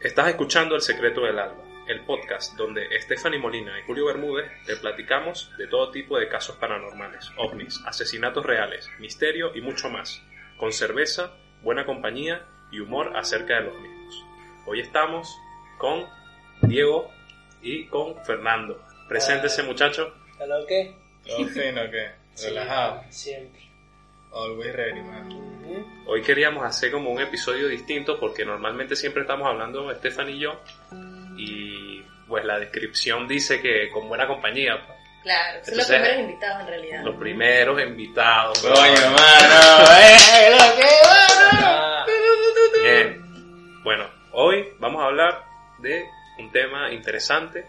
Estás escuchando El Secreto del Alba, el podcast donde Stephanie Molina y Julio Bermúdez te platicamos de todo tipo de casos paranormales, ovnis, asesinatos reales, misterio y mucho más, con cerveza, buena compañía y humor acerca de los mismos. Hoy estamos con Diego y con Fernando. Preséntese, muchacho. ¿Hello qué? Todo fino, ¿qué? Relajado. Siempre. Always ready, man. Ujú. Hoy queríamos hacer como un episodio distinto porque normalmente siempre estamos hablando Stephanie y yo y pues la descripción dice que con buena compañía. pues. Claro, son los primeros invitados en realidad. Los primeros invitados. Coño, mano. ¡Eh, lo que bueno! Bien. Bueno, hoy vamos a hablar de un tema interesante.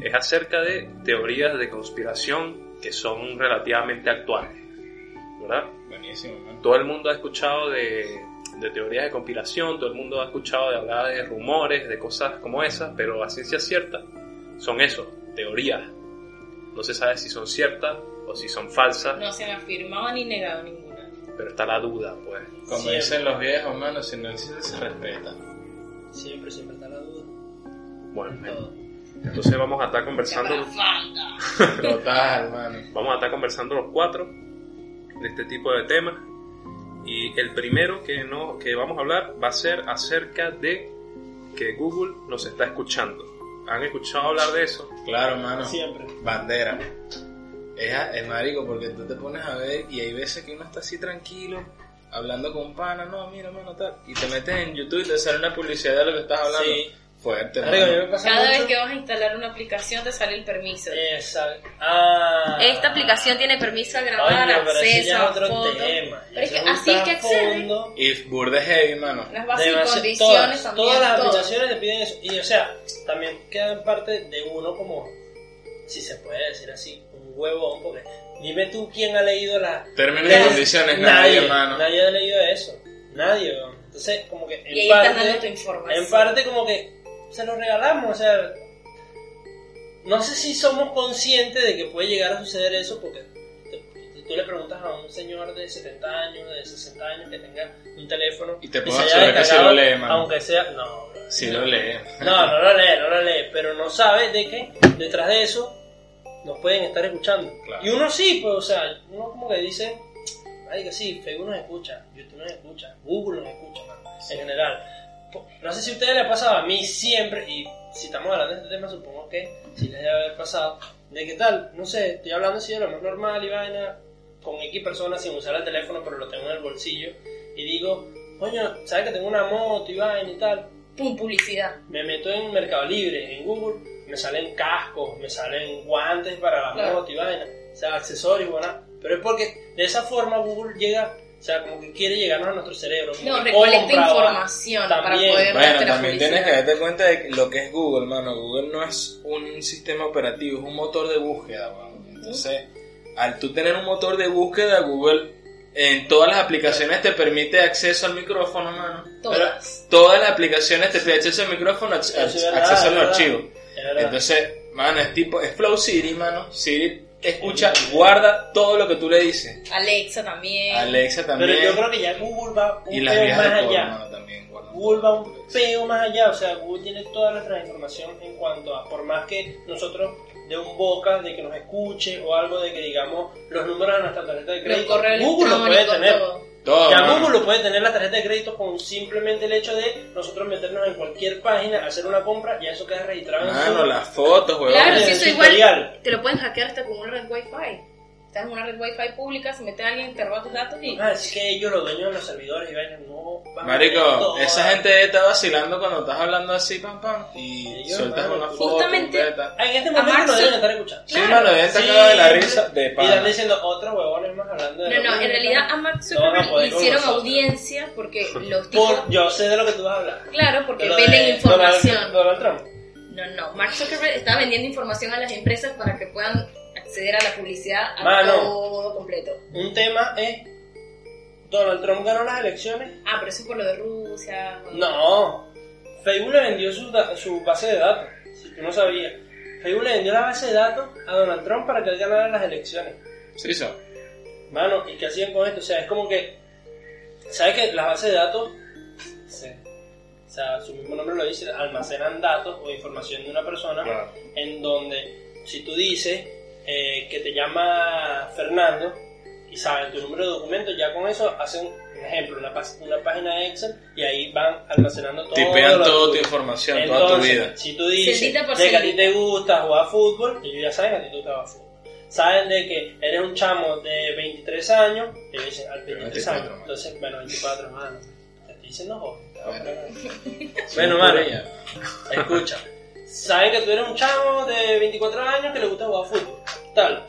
Es acerca de teorías de conspiración que son relativamente actuales. ¿Verdad? Buenísimo, man. Todo el mundo ha escuchado de, de teorías de conspiración, todo el mundo ha escuchado de hablar de rumores, de cosas como esas, pero a ciencia cierta son eso, teorías. No se sabe si son ciertas o si son falsas, No se han afirmado ni negado ninguna. pero está la duda, pues. Como Siempre. dicen los viejos, mano, si no existe se respeta. siempre, siempre está la duda. Bueno, Todo. entonces vamos a estar conversando. Falta. Total, mano. Vamos a estar conversando los cuatro de este tipo de temas. Y el primero que, no, que vamos a hablar va a ser acerca de que Google nos está escuchando. ¿Han escuchado hablar de eso? Claro, mano. Siempre. Bandera. Es, es marico porque tú te pones a ver y hay veces que uno está así tranquilo, hablando con pana, no, mira, mano, tal. Y te metes en YouTube y te sale una publicidad de lo que estás hablando. Sí. Fuerte, pasa Cada mucho. vez que vas a instalar una aplicación te sale el permiso. Esa. Ah. Esta aplicación tiene permiso a grabar, pero acceso ya es a otro fotos. tema. Pero es que así es que accede. Y burde heavy, mano. Las bases y condiciones todas, también. todas las todo. aplicaciones te piden eso. Y o sea, también queda en parte de uno como, si se puede decir así, un huevón. Porque dime tú quién ha leído la. Términos y las- condiciones, nadie, nadie, mano. nadie ha leído eso. Nadie. Entonces, como que en Y ahí parte. estás dando tu información. En parte como que se lo regalamos, o sea, no sé si somos conscientes de que puede llegar a suceder eso porque te- tú le preguntas a un señor de 70 años, de 60 años que tenga un teléfono Y te puedo asegurar que descargado, lo lee, mano. aunque sea, no. Si lo lee. no, no lo lee, no lo lee, pero no sabe de que detrás de eso nos pueden estar escuchando. Claro. Y uno sí, pues, o sea, uno como que dice, ay que sí, Facebook nos escucha, YouTube nos escucha, Google nos escucha, mano, en general. No sé si a ustedes les ha pasado, a mí siempre, y si estamos hablando de este tema, supongo que sí les debe haber pasado, de qué tal, no sé, estoy hablando así de lo más normal y vaina, con X personas sin usar el teléfono, pero lo tengo en el bolsillo, y digo, coño, ¿sabes que tengo una moto y vaina y tal? Pum, publicidad. me meto en Mercado Libre, en Google, me salen cascos, me salen guantes para la Claro. moto y vaina, o sea, accesorios, bueno, pero es porque de esa forma Google llega, o sea, como que quiere llegarnos a nuestro cerebro. No, recolecta información para poder Bueno, también tienes que darte cuenta de lo que es Google, mano. Google no es un sistema operativo, es un motor de búsqueda, mano. Entonces, al tú tener un motor de búsqueda, Google en todas las aplicaciones te permite acceso al micrófono, mano. Todas. Todas las aplicaciones te piden acceso al micrófono, ac- es verdad, acceso a es los verdad. archivos. Es verdad. Entonces, mano, es tipo, es Flow Siri, mano. Siri escucha, guarda todo lo que tú le dices. Alexa también. Alexa también. pero yo creo que ya Google va un y las peo más allá. también. Google va un peo más allá, o sea, Google tiene toda nuestra información en cuanto a, por más que nosotros de un boca de que nos escuche o algo de que digamos los números de nuestra tarjeta de crédito, Google lo puede tener. todo. Todo, Ya. Google lo puede tener la tarjeta de crédito con simplemente el hecho de nosotros meternos en cualquier página, hacer una compra, ya eso queda registrado en Mano, su- las fotos, huevón. Claro, en si eso igual te lo pueden hackear hasta con una red wifi. Estás en una red wifi pública, se mete alguien, te roba tus datos y... Ah, es que ellos, los dueños de los servidores y vainas, no van Marico, esa gente está vacilando cuando estás hablando así, pam, pam, y Ellos, sueltas una foto. justamente-. Ah, En este A momento Mark nos deben estar escuchando. Sí, Claro. mano, deben estar Sí, de la risa de Y están diciendo otros huevones más hablando de No, no, en realidad a Mark No Zuckerberg con hicieron nosotros. audiencia porque los tipos... Por, yo sé de lo que tú vas a hablar. Claro, porque venden de información. Donald, Donald Trump. No, no, Mark Zuckerberg está vendiendo información a las empresas para que puedan acceder a la publicidad a Mano. todo completo. Un tema es. Donald Trump ganó las elecciones. Ah, pero eso es por lo de Rusia. No. Facebook le vendió su, su base de datos. Si tú no sabías. Facebook le vendió la base de datos a Donald Trump para que él ganara las elecciones. Sí, eso. Mano, ¿y qué hacían con esto? O sea, es como que. ¿Sabes que las bases de datos. se- o sea, su mismo nombre lo dice, almacenan datos o información de una persona Claro. en donde si tú dices eh, que te llama Fernando y saben tu número de documento, ya con eso hacen un ejemplo, una, una página de Excel y ahí van almacenando todo. Tipean toda tu información, toda tu Entonces, vida. Si tú dices de que a ti te gusta jugar fútbol, ellos ya saben que a ti te gusta jugar fútbol. Saben de que eres un chamo de 23 años, ellos dicen al 23 24, años. Entonces, bueno, 24 mano. Te estoy diciendo joven. Bueno. Bueno, mano, escucha. Saben que tú eres un chamo de 24 años que le gusta jugar fútbol. Tal.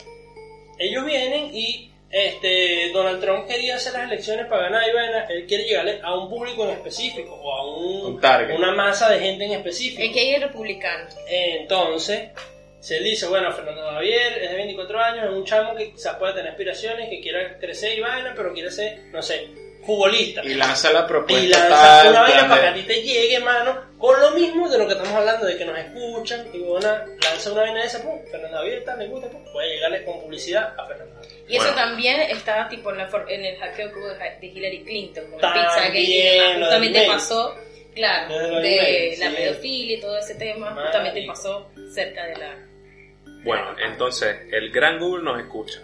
Ellos vienen y este Donald Trump quería hacer las elecciones para ganar y vaina. Él quiere llegarle a un público en específico o a un, Un target. una masa de gente en específico. Es que hay republicanos. Entonces, se dice, bueno, Fernando Javier es de 24 años, es un chamo que quizás pueda tener aspiraciones, que quiera crecer y vaina, pero quiere ser, no sé, futbolista. Y lanza la propuesta Y lanza tal, una vaina para que a ti te llegue, mano, con lo mismo de lo que estamos hablando, de que nos escuchan, y una, lanza una vaina de esa, pum, Fernando Javier tal, le gusta, pum, puede llegarle con publicidad a Fernando Javier. Y eso Bueno. también estaba tipo en, la for- en el hackeo que hubo de Hillary Clinton con También, lo del Justamente pasó, claro, de la sí. pedofilia y todo ese tema. Marico. Justamente pasó cerca de la. Bueno, entonces el gran Google nos escucha.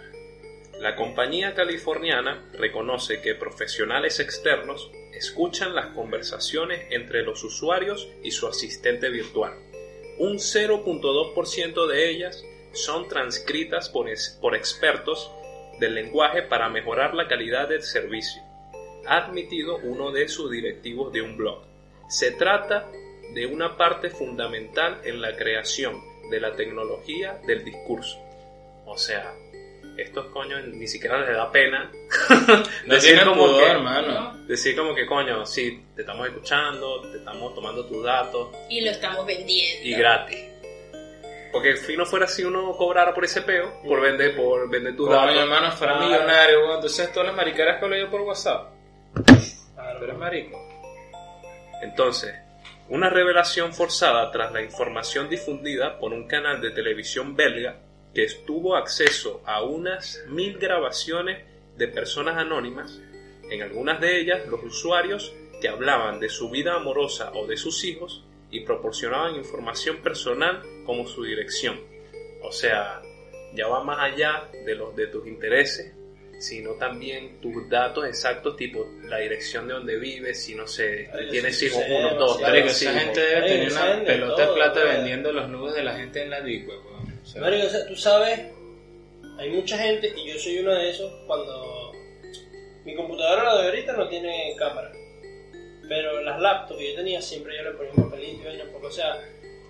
La compañía californiana reconoce que profesionales externos escuchan las conversaciones entre los usuarios y su asistente virtual. Un 0.2% de ellas son transcritas por, expertos del lenguaje para mejorar la calidad del servicio, ha admitido uno de sus directivos de un blog. Se trata de una parte fundamental en la creación de la tecnología del discurso. O sea, estos coños ni siquiera les da pena No decir como pudor, que- hermano. decir como que coño, sí, te estamos escuchando, te estamos tomando tus datos Y lo estamos vendiendo. y gratis. Porque si no fuera si uno cobrara por ese peo, por vender, por vender tus Coño, datos. hermano, fuera Ah. millonario, weón. Entonces todas las maricaras que hablo yo por WhatsApp. Claro. Tú eres marico. Entonces, una revelación forzada tras la información difundida por un canal de televisión belga que tuvo acceso a unas mil grabaciones de personas anónimas, en algunas de ellas los usuarios que hablaban de su vida amorosa o de sus hijos y proporcionaban información personal como su dirección. O sea, ya va más allá de los de tus intereses, sino también tus datos exactos, tipo la dirección de donde vives, si no sé, Ay, tienes sí, hijos, sí, uno, dos, tres, esa gente debe tener una pelota de todo, plata vendiendo los nubes de la gente en la Deep Sea, Marico, o sea, tú sabes, hay mucha gente, y yo soy uno de esos, cuando mi computadora, la de ahorita, no tiene cámara. Pero las laptops que yo tenía, siempre yo le ponía un papelito y vaina, porque, o sea,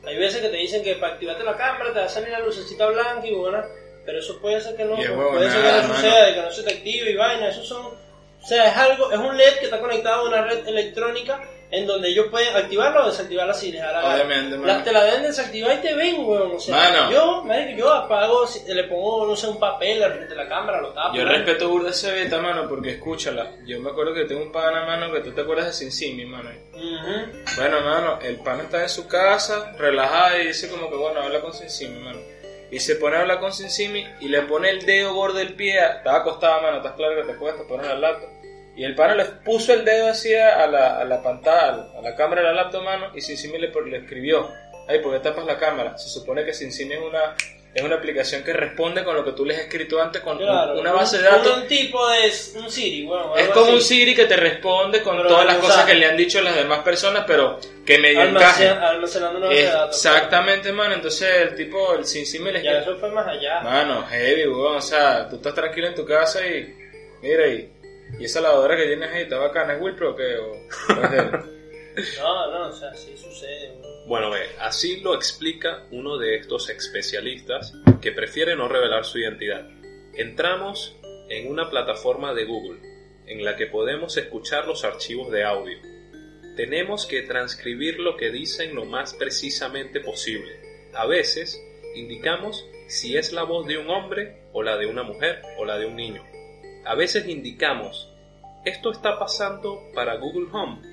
hay veces que te dicen que para activarte la cámara te va a salir la lucecita blanca y bueno, pero eso puede ser que no, puede ser que no suceda, de que no se te active y vaina, eso son, o sea, es algo, es un LED que está conectado a una red electrónica en donde ellos pueden activarla o desactivarla si les da la. Obviamente. La- te la deben desactivar y te ven, weón. O sea, Mano. yo, marico, yo apago, le pongo, no sé, un papel al frente de la cámara, lo tapo. Yo respeto burda ese beta, mano, porque escúchala. Yo me acuerdo que tengo un pana, mano, que tú te acuerdas de Sin Simi, mano. Ujú. Bueno, mano, el pana está en su casa, relajado, y dice como que, bueno, habla con Sinsimi, mano. Y se pone a hablar con Sinsimi y le pone el dedo gordo del pie, estaba acostado, mano, estás claro que te cuesta poner al laptop. Y el pana le puso el dedo así a la, a la pantalla, a la cámara de la laptop, mano, y Sinsimi le, le escribió, ay, ¿por qué tapas la cámara? Se supone que Sinsimi es una es una aplicación que responde con lo que tú le has escrito antes con Claro, una base de un- datos. Un tipo de un Siri, bueno, Es como un así. Siri que te responde con Pero todas las cosas que le han dicho las demás personas, pero que medio encajen. almacenando una base de datos. Exactamente, mano. Entonces el tipo, el sin simil es Ya eso fue más allá. Mano, heavy, weón. O sea, tú estás tranquilo en tu casa y. Mira, y, y esa lavadora que tienes ahí está bacana. ¿Es Wilpro o qué? O, o es de él? No, no, o sea, sí sucede. Bueno, ve, así lo explica uno de estos especialistas que prefiere no revelar su identidad. Entramos en una plataforma de Google en la que podemos escuchar los archivos de audio. Tenemos que transcribir lo que dicen lo más precisamente posible. A veces indicamos si es la voz de un hombre o la de una mujer o la de un niño. A veces indicamos esto está pasando para Google Home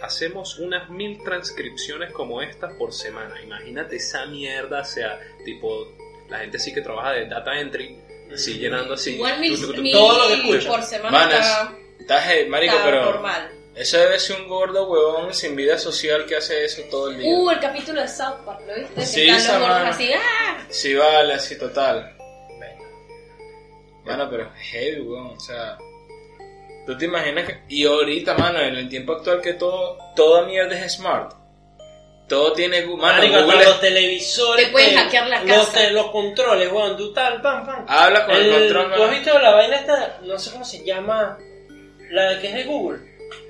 hacemos unas mil transcripciones como estas por semana. Imagínate esa mierda, o sea, tipo, la gente sí que trabaja de data entry, sí llenando así. Igual mil, tu, tu, tu, todo lo que escucha. por semana Manas, está, Estás, heavy, marico, está pero. normal. Eso debe ser un gordo huevón sin vida social que hace eso todo el día. Uh, el capítulo de South Park, ¿lo viste? Sí, esa así, ¡ah! Sí, vale, así total. Mano, pero es heavy, weón. O sea, tú te imaginas que. Y ahorita, mano, en el tiempo actual que todo, toda mierda es smart. Todo tiene. Mano, Marico, hasta Google es- los televisores. Te pueden hackear la los, casa. te- los controles, weón, tú tal, pam, pam. Habla con el, control, ¿Tú has mano. visto la vaina esta? No sé cómo se llama. La que es de Google.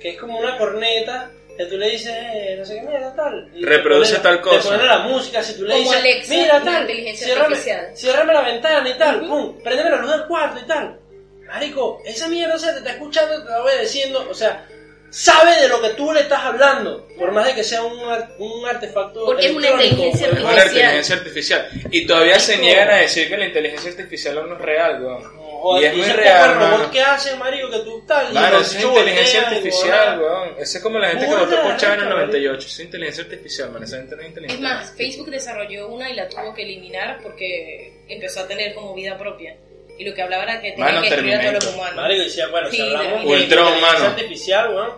Que es como una corneta. Que tú le dices, eh, no sé qué mierda, tal. y Reproduce pone- tal cosa. Te pone la música, si tú le dices, Alexa, mira, tal. inteligencia ciérrame, artificial. ciérrame la ventana y tal, pum, préndeme la luz del cuarto y tal. Marico, esa mierda, o sea, te está escuchando, te está obedeciendo, o sea, sabe de lo que tú le estás hablando, por más de que sea un, ar- un artefacto. Porque es una inteligencia pues, Es una artificial. inteligencia artificial. Y todavía se niegan a decir que la inteligencia artificial no es real, weón. Joder, y es muy real, poco robot que hace, marico, que tú tal. eso es inteligencia artificial, weón. Eso es como la gente que votó por Chávez en el rica, 98. Eso es inteligencia artificial, man. Esa gente no es Es inteligente. más, Facebook desarrolló una y la tuvo que eliminar porque empezó a tener como vida propia. Y lo que hablaba era que tenía Mano, que destruir a todos los humanos. Marico, decía, bueno, si Sí, hablamos de inteligencia artificial, weón,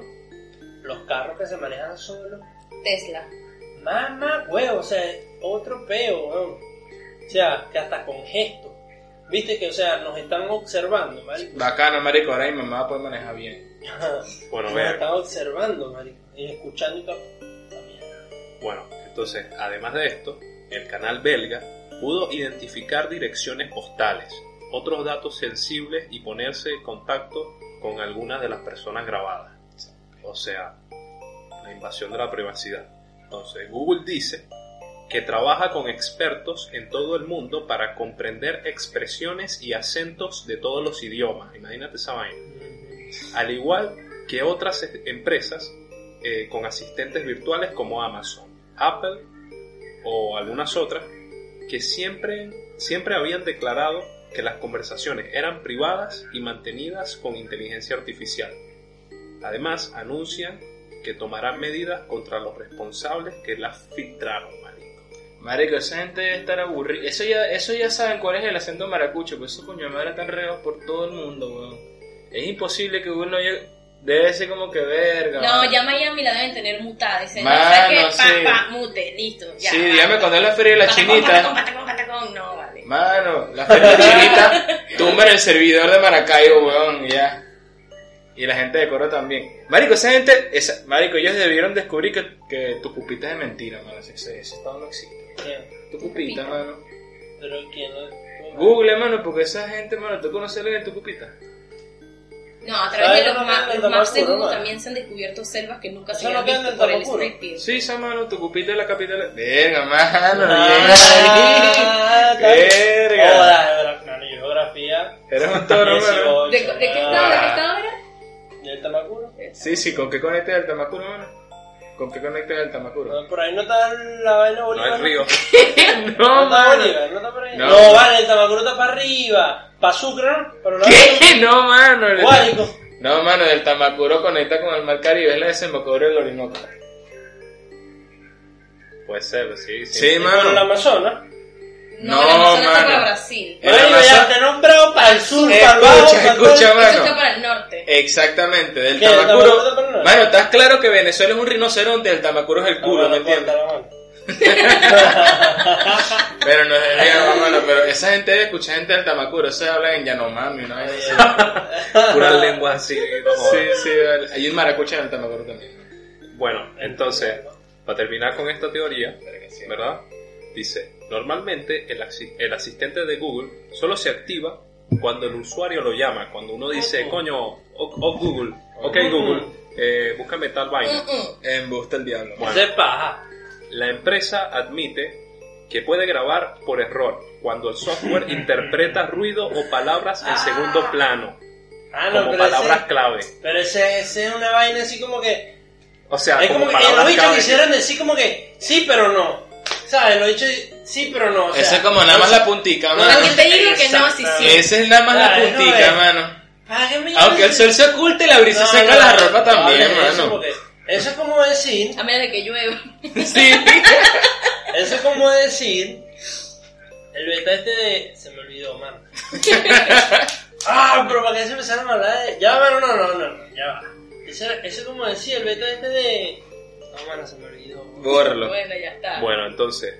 los carros que se manejan solos, Tesla. mamá, huevo, o sea, es otro peo, weón. O sea, que hasta con gestos. Viste que, o sea, nos están observando, marico. Bacano, marico. Ahora mi mamá puede manejar bien. Bueno, nos están observando, marico. Y escuchando mierda. Bueno, entonces, además de esto, el canal belga pudo identificar direcciones postales, otros datos sensibles y ponerse en contacto con algunas de las personas grabadas. O sea, la invasión de la privacidad. Entonces, Google dice que trabaja con expertos en todo el mundo para comprender expresiones y acentos de todos los idiomas. Imagínate esa vaina al igual que otras empresas eh, con asistentes virtuales como Amazon, Apple o algunas otras que siempre, siempre habían declarado que las conversaciones eran privadas y mantenidas con inteligencia artificial. Además, anuncian que tomarán medidas contra los responsables que las filtraron, marico. Esa gente debe estar aburrida. Eso ya, eso ya saben cuál es el acento maracucho, pues esos coño de madre están regados por todo el mundo, weón. Es imposible que Google no llegue. Debe ser como que verga. No, mano. ya Miami la deben tener mutada. Dicen, no, Mano, ¿sabes qué? Pa, sí. pa, mute, listo. Ya, Sí, dígame cuando es la feria de la Patacón, chinita. patacón, patacón, patacón, no, vale. Mano, la feria de la chinita tumba en el servidor de Maracaibo, weón, ya. Y la gente de Coro también. Marico, esa gente, esa, Marico, ellos debieron descubrir que, que tu pupita es de mentira, mano. Ese, ese ese estado no existe. Tu pupita, mano. Pero quién no. Google, mano, porque esa gente, mano, ¿tú conoces lo de tu pupita? No, a través ¿Sabes de los, lo que ma- de mano? también se han descubierto selvas que nunca se habían no visto por el Peel. Sí, esa mano, tu pupita es la capital. Venga, mano, Ah. Verga. Joda, geografía. Eres un toro, mano. 18, ¿De, de qué estado? ¿De qué estado era? ¿Del Tamacuro? Sí, sí, ¿con qué conectas el Tamacuro, mano? ¿Con qué conectas el Tamacuro? No, por ahí no está la vaina No Bolívar. es río. No, No, está mano. Bolívar, no está por ahí. No. No, vale, el Tamacuro está para arriba. Para Sucre, ¿no? Para la ¿Qué? No, mano. el- Guárico. No, mano, el Tamacuro conecta con el Mar Caribe, es la desembocadura del Orinoco. Puede ser, sí, sí. Sí, Y por el mano. Amazonas. No, No, está mano. para Brasil. El Marico, ya Amazonas- te he nombrado para el sur, Escucha, para el bajo, para escucha, Eso mano. está para el norte. Exactamente, del ¿Qué, el Tamacuro. Mano, ¿estás claro que Venezuela es un rinoceronte? El Tamacuro es el culo, ¿me bueno, entiendes? Pero no es de mano, pero esa gente escucha gente del Tamacuro, eso habla en Yanomami, ¿no? Sí, Puras lenguas así. jodas. sí, vale. hay un maracucha en el Tamacuro también. Bueno, entonces, para terminar con esta teoría, ¿verdad? Dice, normalmente el, el asistente de Google solo se activa cuando el usuario lo llama, cuando uno dice, coño, oh, oh, Google, ok Google, eh, búscame tal vaina. En Busta el Diablo. Bueno. La empresa admite que puede grabar por error cuando el software interpreta ruido o palabras en segundo plano, Ah, no, como pero palabras ese, clave. pero ese, ese es una vaina así como que. O sea, es como, como que los bichos quisieran decir como que sí, pero no. ¿Sabes? Los bichos sí, pero no. O sea, Eso es como nada más la puntica, Para mano. que te digo que no, sí, sí. Ese es nada más la Ay, no puntica, mano. ¿para qué me Aunque el sol se oculte, la brisa No, seca no, la ropa también, eso, mano. porque Eso es como decir. A menos de que llueva. Sí. Eso es como decir. El beta este de. Se me olvidó, mano. ah, pero para qué se empezaron a hablar de. Ya, mano, no, no, no, no, ya va. Eso, eso es como decir el beta este de. No, mano, se me olvidó. Bórralo. Bueno, ya está. Bueno, entonces,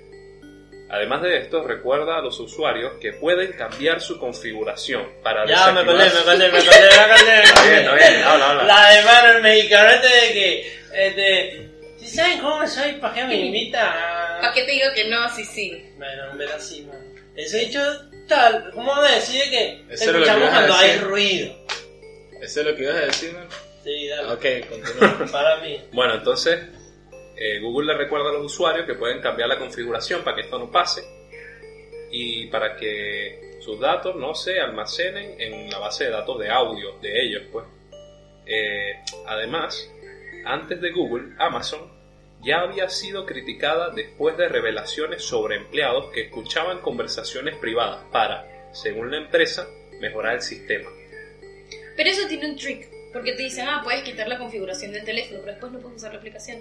además de esto, recuerda a los usuarios que pueden cambiar su configuración para Ya, me acordé, me acordé, me acordé, me acordé. me Está bien, está bien, habla, habla. La de mano, el mexicano este de que. Este. ¿Sí saben cómo soy? ¿Para qué me invita? ¿Para qué te digo que no? Sí, sí. Bueno, un ver así, man. Ese dicho tal, ¿cómo me decir que Eso era lo que escuchamos ibas a cuando hay decir. ruido? Eso es lo que ibas a decir, man. Sí, dale. Ok, continúa. Para mí. Bueno, entonces, eh, Google le recuerda a los usuarios que pueden cambiar la configuración para que esto no pase y para que sus datos no se almacenen en la base de datos de audio de ellos, pues. Eh, además, antes de Google, Amazon ya había sido criticada después de revelaciones sobre empleados que escuchaban conversaciones privadas para, según la empresa, mejorar el sistema. Pero eso tiene un trick. Porque te dicen, ah, puedes quitar la configuración del teléfono, pero después no puedes usar la aplicación.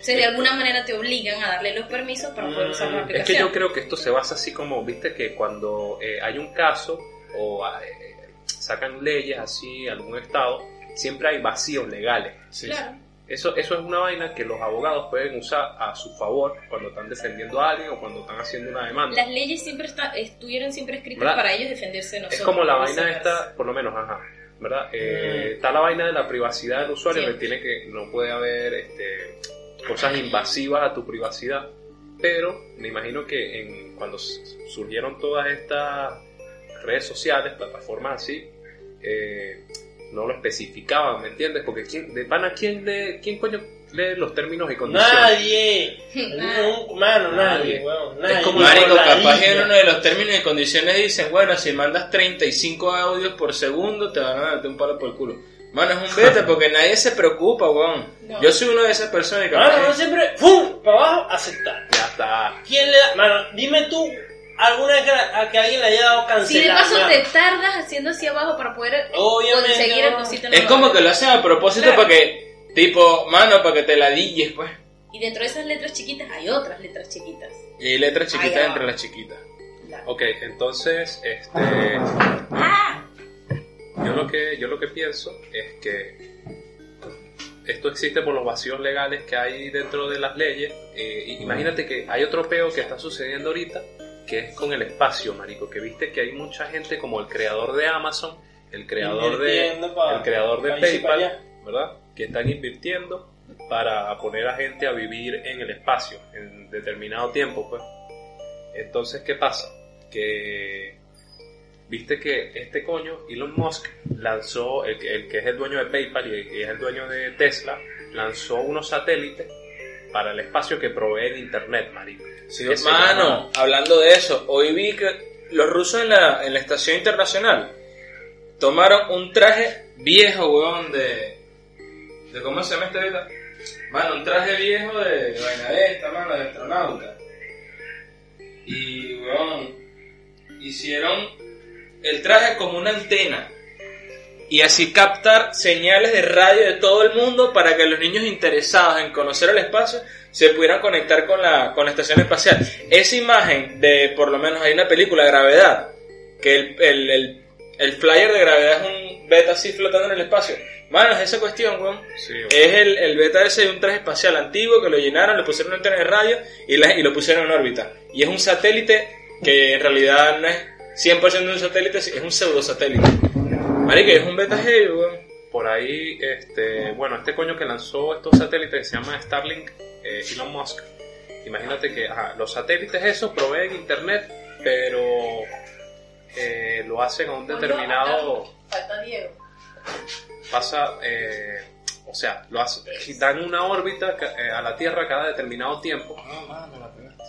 O sea, de alguna manera te obligan a darle los permisos para poder usar la Mm, Es aplicación. que yo creo que esto se basa así como, viste, que cuando eh, hay un caso o eh, sacan leyes así algún estado, siempre hay vacíos legales. Claro. Eso, eso es una vaina que los abogados pueden usar a su favor cuando están defendiendo a alguien o cuando están haciendo una demanda. Las leyes siempre está- estuvieron siempre escritas ¿Verdad? para ellos defenderse de nosotros. Es como la vaina esta, por lo menos, ajá, ¿verdad? Eh, Mm. Está la vaina de la privacidad del usuario que tiene que, no puede haber este, cosas invasivas a tu privacidad, pero me imagino que en, cuando surgieron todas estas redes sociales, plataformas así, eh, no lo especificaban, ¿me entiendes? Porque ¿quién, de pana, ¿quién, lee, ¿quién coño lee los términos y condiciones? Nadie. Un- Mano, nadie, Nadie. weón. Nadie. Es como Marico, capaz en isla. uno de los términos y condiciones dicen, bueno, si mandas 35 audios por segundo, te van a darte un palo por el culo. Mano, es un beta porque nadie se preocupa, weón. No. Yo soy uno de esas personas que Mano, no siempre. ¡Pum! Para abajo, aceptar. Ya está. ¿Quién le da? Mano, dime tú alguna vez que, a que alguien le haya dado cancelar. Si de paso mano. te tardas haciendo así abajo para poder Obviamente, conseguir el no. cosito Es como que lo hacen a propósito Claro. para que, tipo, mano, para que te la dilles, pues. Y dentro de esas letras chiquitas hay otras letras chiquitas. Y hay letras chiquitas Ay, entre las chiquitas. Ok, entonces, este, ¡Ah! Yo lo que yo lo que pienso es que esto existe por los vacíos legales que hay dentro de las leyes. Eh, imagínate que hay otro peo que está sucediendo ahorita, que es con el espacio, marico. Que viste que hay mucha gente como el creador de Amazon, el creador de el creador de PayPal. ¿verdad? Que están invirtiendo para poner a gente a vivir en el espacio en determinado tiempo, pues. Entonces, ¿qué pasa? Que viste que este coño, Elon Musk, lanzó, el, que- el que es el dueño de PayPal y, y es el dueño de Tesla, lanzó unos satélites para el espacio que proveen internet, marico. Sí, Que se mano, hablando de eso, hoy vi que los rusos en la, en la estación internacional tomaron un traje viejo, weón, de... de ¿Cómo se llama este beta? Mano, un traje viejo de, de vaina de esta, mano, de astronauta. Y, weón, hicieron el traje como una antena. Y así captar señales de radio de todo el mundo para que los niños interesados en conocer el espacio se pudieran conectar con la, con la estación espacial. Esa imagen de, por lo menos hay una película, Gravedad, que el, el, el, el flyer de Gravedad es un beta así flotando en el espacio. Mano, es esa cuestión, weón. Sí, Es el, el beta ese de un traje espacial antiguo que lo llenaron, le pusieron una antena de radio y, la- y lo pusieron en órbita. Y es un satélite que en realidad no es 100% de un satélite, es un pseudo satélite. Marica, es un beta heavy, weón. Por ahí, este, bueno, este coño que lanzó estos satélites que se llama Starlink, eh, Elon Musk. Imagínate que ajá, los satélites esos proveen internet, pero eh, lo hacen a un determinado Falta Diego. pasa, eh, o sea, lo hace, dan una órbita ca- eh, a la Tierra cada determinado tiempo.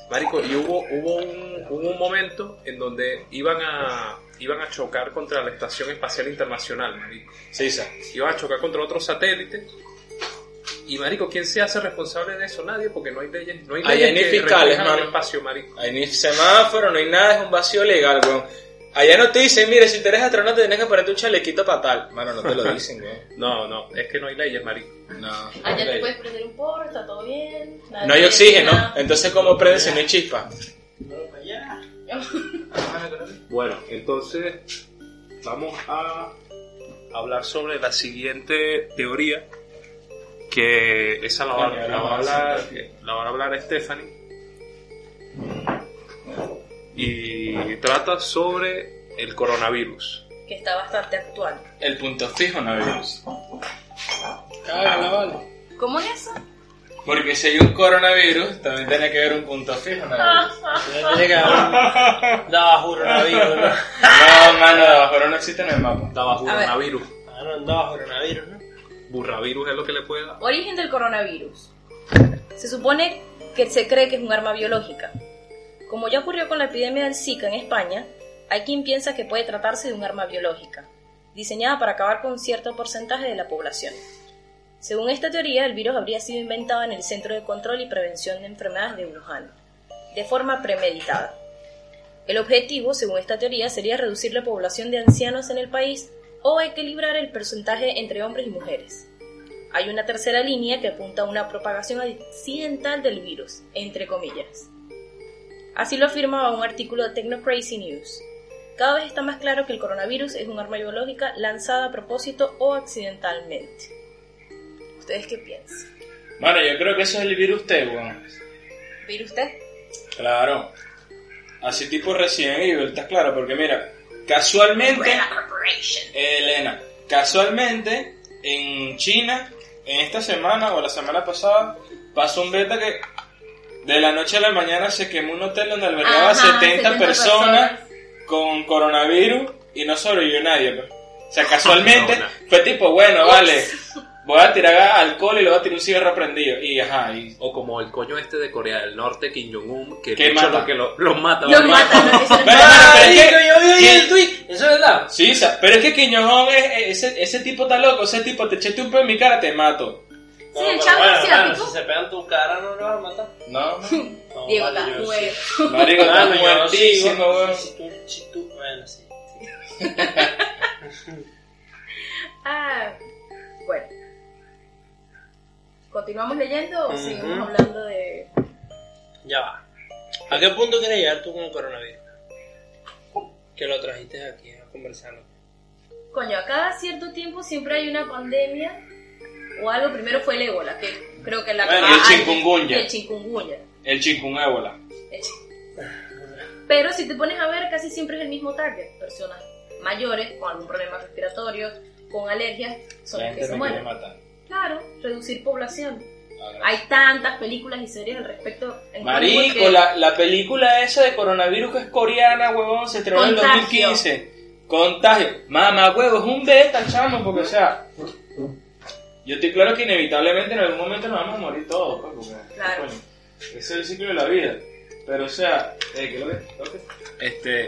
Marico, y hubo, hubo, un, hubo un momento en donde iban a, iban a chocar contra la Estación Espacial Internacional, marico. Sí, sa. Iban a chocar contra otros satélites. Y marico, ¿quién se hace responsable de eso? Nadie, porque no hay leyes, no hay leyes hay ni que fiscales, el espacio, marico. Hay ni semáforo, no hay nada, es un vacío legal, weón. Allá no te dicen, mire, si tú eres astronauta tienes que ponerte un chalequito para tal. Mano, no te lo dicen, weón. No, no, es que no hay leyes, marico. No. Allá no te hay. puedes prender un porro, está todo bien. nadie No hay te oxígeno, entonces ¿cómo prende si no hay chispa? Bueno, entonces vamos a hablar sobre la siguiente teoría que esa la va, Coño, la va a hablar la va a hablar Stephanie y trata sobre el coronavirus. Que está bastante actual. El punto fijo no virus. Cágala, vale. ¿Cómo es eso? Porque si hay un coronavirus, también tiene que haber un punto fijo no virus. Tiene que haber. Daba coronavirus, ¿no? No, mano, abajo no existe en el mapa. Daba A ver. coronavirus. Ah, no, daba coronavirus, ¿no? Burravirus es lo que le puede dar. Origen del coronavirus. Se supone que se cree que es un arma biológica. Como ya ocurrió con la epidemia del Zika en España, hay quien piensa que puede tratarse de un arma biológica, diseñada para acabar con cierto porcentaje de la población. Según esta teoría, el virus habría sido inventado en el Centro de Control y Prevención de Enfermedades de Wuhan, de forma premeditada. El objetivo, según esta teoría, sería reducir la población de ancianos en el país o equilibrar el porcentaje entre hombres y mujeres. Hay una tercera línea que apunta a una propagación accidental del virus, entre comillas. Así lo afirmaba un artículo de Technocrazy News. Cada vez está más claro que el coronavirus es un arma biológica lanzada a propósito o accidentalmente. ¿Ustedes qué piensan? Mano, yo creo que eso es el virus T. ¿Virus usted? Claro. Así tipo Resident Evil, ¿estás claro? Porque mira, casualmente... Elena, casualmente en China, en esta semana o la semana pasada, pasó un beta que de la noche a la mañana se quemó un hotel donde albergaba Ajá, 70, 70 personas, personas. con coronavirus y no sobrevivió nadie. pues. O sea, casualmente No, no. fue tipo, bueno, vale, voy a tirar alcohol y le voy a tirar un cigarro prendido. Y ajá, y O como el coño este de Corea del Norte, Kim Jong-un, que Que mata. lo que lo- los mata. Pero, es que- yo vi el tweet. Eso es verdad. Sí, pero es que Quiñojón es, es- ese, ese tipo está loco, ese tipo te echaste un pedo en mi cara, te mato. Sí, el chango bueno, asiático. si se pegan tu cara, no lo vas a matar. No, no. No, Diego vale, está muerto. Marico, está muertísimo, weón. Si tú, si tú, bueno, sí. Ah, bueno. ¿Continuamos leyendo o seguimos hablando de...? Ya va. ¿A qué punto quieres llegar tú con el coronavirus? Que lo trajiste aquí a conversarlo. Coño, a cada cierto tiempo siempre hay una pandemia o algo. Primero fue el ébola, que creo que la... Bueno, y el chikungunya. El chikungunya. El chinkun ébola. El Pero si te pones a ver, casi siempre es el mismo target. Personas mayores, con algún problema respiratorio, con alergias, son La las que se mueren. Claro, reducir población. Ahora. Hay tantas películas y series al respecto. en Marico, que- la, la película esa de coronavirus que es coreana, huevón, se estrenó en el Contagio. 2015. Contagio. Mamá, huevo, es un beta, chamo, porque, o sea, yo estoy claro que inevitablemente en algún momento nos vamos a morir todos, pues, porque, Claro. ese es el ciclo de la vida. Pero, o sea, eh, ¿qué lo que? lo que- Este,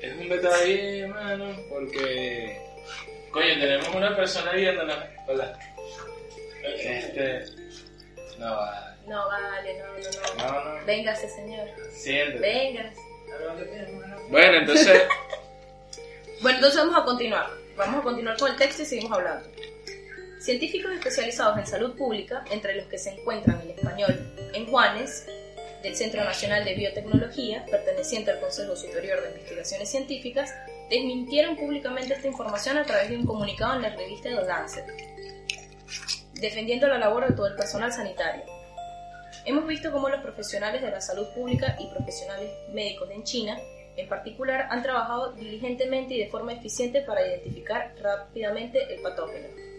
es un beta ahí, hermano, porque, coño, tenemos una persona viéndonos. Hola. Este, no, vale. No, vale, no, no, no. no, no, Véngase, señor. siéntate. Véngase. Bueno, entonces, Bueno, entonces vamos a continuar. Vamos a continuar con el texto y seguimos hablando. Científicos especializados en salud pública, entre los que se encuentran el español en Juanes, del Centro Nacional de Biotecnología, perteneciente al Consejo Superior de Investigaciones Científicas, desmintieron públicamente esta información a través de un comunicado en la revista The Lancet, defendiendo la labor de todo el personal sanitario. Hemos visto cómo los profesionales de la salud pública y profesionales médicos en China, en particular, han trabajado diligentemente y de forma eficiente para identificar rápidamente el patógeno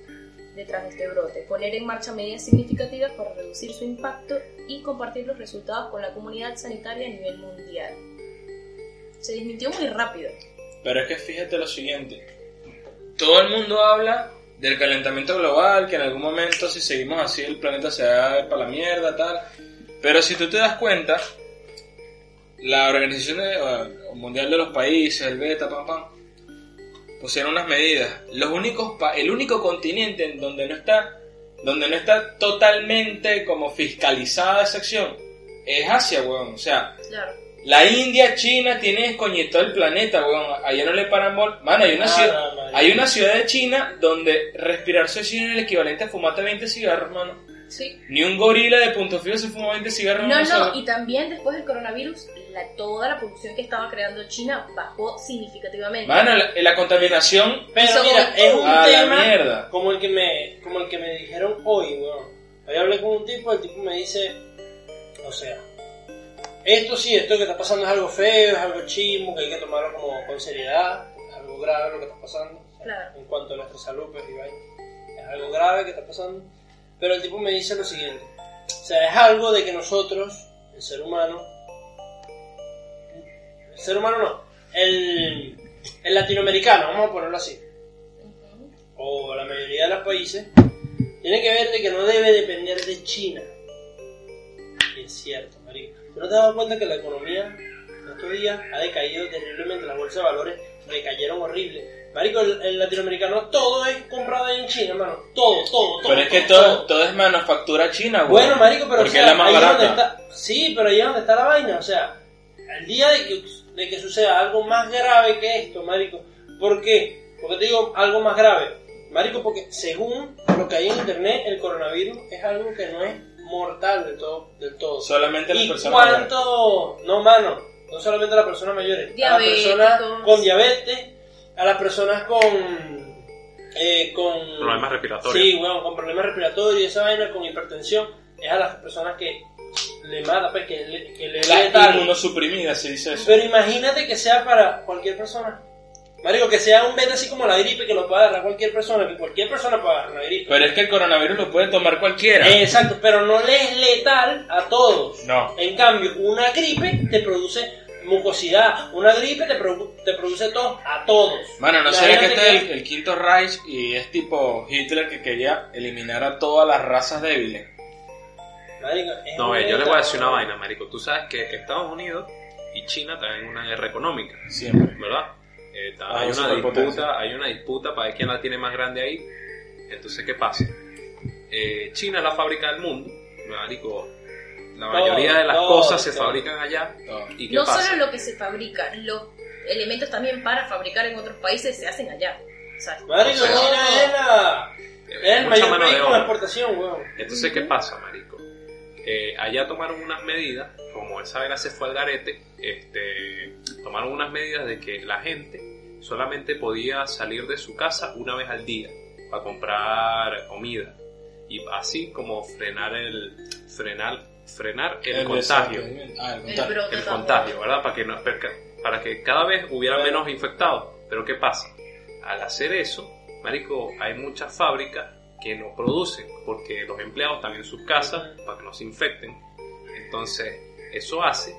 detrás de este brote, poner en marcha medidas significativas para reducir su impacto y compartir los resultados con la comunidad sanitaria a nivel mundial. Se desmintió muy rápido. Pero es que fíjate lo siguiente. Todo el mundo habla del calentamiento global, que en algún momento si seguimos así el planeta se va a ir para la mierda, tal. Pero si tú te das cuenta, la Organización Mundial de los Países, el Beta, pam, pam, pusieron unas medidas. Los únicos pa- el único continente en donde no está, donde no está totalmente como fiscalizada esa acción es Asia, weón. O sea, Claro. la India, China, tiene coñito el planeta, weón. Allá no le paran bol. Mano, hay una, Ah, ciudad, no, hay una ciudad de China donde respirar suicidio es el equivalente a fumarte 20 cigarros, mano. Sí. Ni un gorila de punto fijo se fuma 20 cigarros en No, no, y también después del coronavirus, la, toda la producción que estaba creando China bajó significativamente. Mano, la, la contaminación... Pero Hizo mira, es un A la tema mierda. como el que me como el que me dijeron hoy, weón. Hoy hablé con un tipo, el tipo me dice, o sea, esto sí, esto que está pasando es algo feo, es algo chimo, que hay que tomarlo como con seriedad, es algo grave lo que está pasando. o sea, Claro. En cuanto a nuestra salud, pues, vaina. es algo grave que está pasando. Pero el tipo me dice lo siguiente, o sea, es algo de que nosotros, el ser humano, ser humano no, el, el latinoamericano, vamos a ponerlo así, o la mayoría de los países, tiene que ver de que no debe depender de China. Y es cierto, marico. ¿Tú no te has dado cuenta que la economía en estos días ha decaído terriblemente? Las bolsas de valores decayeron horrible. Marico, el, el latinoamericano todo es comprado en China, hermano. Todo, todo, todo. Pero es que todo, todo, todo es manufactura china, weón. Bueno, marico, pero Porque o sea, es la más ahí es donde barata. está, sí, pero ahí es donde está la vaina, o sea, el día de que, de que suceda algo más grave que esto, marico, ¿por qué? Porque te digo algo más grave, marico, porque según lo que hay en internet, el coronavirus es algo que no es mortal del todo, del todo. Solamente las ¿Y personas mayores. cuánto? No, mano, no solamente a las personas mayores, a las personas con diabetes, a las personas con... Eh, con Problemas respiratorios. Sí, weón, con problemas respiratorios y esa vaina, con hipertensión, es a las personas que le mata, pues, que le, que le La inmunosuprimida, se dice eso. Pero imagínate que sea para cualquier persona. Marico, que sea un beta así como la gripe, que lo pueda agarrar cualquier persona, que cualquier persona pueda agarrar la gripe. Pero es que el coronavirus lo puede tomar cualquiera. Eh, exacto, pero no le es letal a todos. No. En cambio, una gripe te produce mucosidad, una gripe te, produ- te produce tos a todos. Mano, no sería que este es el, el quinto Reich y es tipo Hitler que quería eliminar a todas las razas débiles. No, eh, yo le voy a decir una vaina, marico. Tú sabes que Estados Unidos y China están en una guerra económica, Siempre. ¿verdad? Eh, Ah, hay, una disputa, hay una disputa para ver quién la tiene más grande ahí. Entonces, ¿qué pasa? Eh, China es la fábrica del mundo, marico. La Todo, mayoría de las todo, cosas se todo. fabrican allá. No. ¿Y qué No pasa? solo lo que se fabrica, los elementos también para fabricar en otros países se hacen allá. Marico, China es, la, es el mayor mano de exportación, weón. Entonces, ¿qué pasa, marico? Eh, allá tomaron unas medidas, como esa vaina se fue al garete, este, tomaron unas medidas de que la gente solamente podía salir de su casa una vez al día para comprar comida y así como frenar el frenar frenar el, contagio. Ah, el contagio. el contagio, ¿verdad? Para que no, para- para que cada vez hubiera menos infectados. Pero ¿qué pasa? Al hacer eso, marico, hay muchas fábricas que no producen porque los empleados están en sus casas para que no se infecten. Entonces, eso hace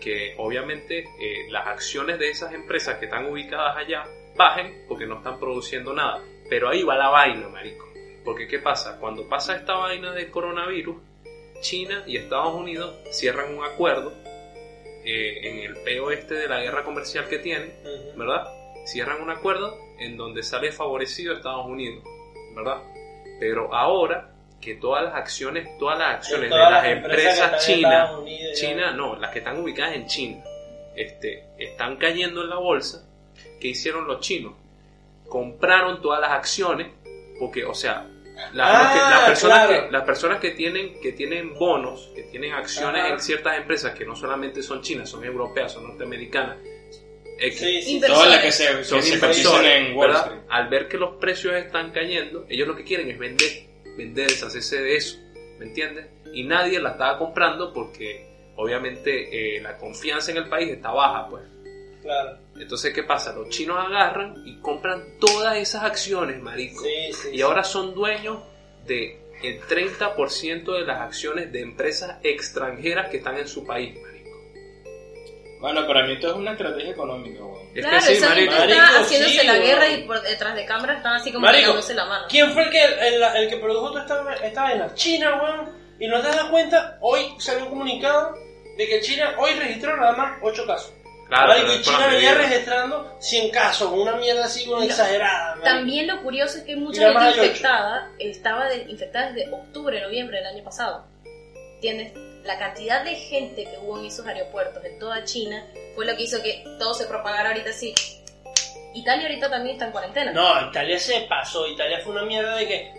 que obviamente eh, las acciones de esas empresas que están ubicadas allá bajen porque no están produciendo nada. Pero ahí va la vaina, marico. Porque ¿qué pasa? Cuando pasa esta vaina del coronavirus, China y Estados Unidos cierran un acuerdo eh, en el peo este de la guerra comercial que tienen. ¿verdad? Cierran un acuerdo en donde sale favorecido Estados Unidos, ¿verdad? Pero ahora que todas las acciones, todas las acciones de las empresas chinas, ya. China, no, las que están ubicadas en China, este, están cayendo en la bolsa. ¿Qué hicieron los chinos? Compraron todas las acciones, porque, o sea, la- Ah, que- las, personas claro. que, las personas que tienen, que tienen bonos, que tienen acciones Ajá. en ciertas empresas que no solamente son chinas, son europeas, son norteamericanas, X. Sí, sí. Inversores. Todas las que se, que se cotizan en Wall ¿verdad? Street. Al ver que los precios están cayendo, ellos lo que quieren es vender, vender, deshacerse de eso, ¿me entiendes? Y nadie la estaba comprando porque obviamente eh, la confianza en el país está baja, pues. Claro. Entonces, ¿qué pasa? Los chinos agarran y compran todas esas acciones, marico. Sí, sí. Y ahora son dueños de el 30% de las acciones de empresas extranjeras que están en su país, marico. Bueno, para mí esto es una estrategia económica, weón. Es claro, que sí, esa marico. gente Marico, está haciéndose sí, la weón. guerra y por detrás de cámara están así como Marico, pegándose la mano. ¿Quién fue el que, el, el que produjo toda esta, esta vaina? China, weón. Y no te das cuenta, hoy salió un comunicado de que China hoy registró nada más 8 casos. Claro, Marico, pero y es por China venía registrando 100 casos, una mierda así, weón, No. exagerada. marico. También lo curioso es que mucha Mira, más gente hay ocho. infectada estaba de- infectada desde octubre, noviembre del año pasado. ¿Entiendes? La cantidad de gente que hubo en esos aeropuertos en toda China fue lo que hizo que todo se propagara ahorita así. Italia ahorita también está en cuarentena. No, Italia se pasó. Italia fue una mierda de que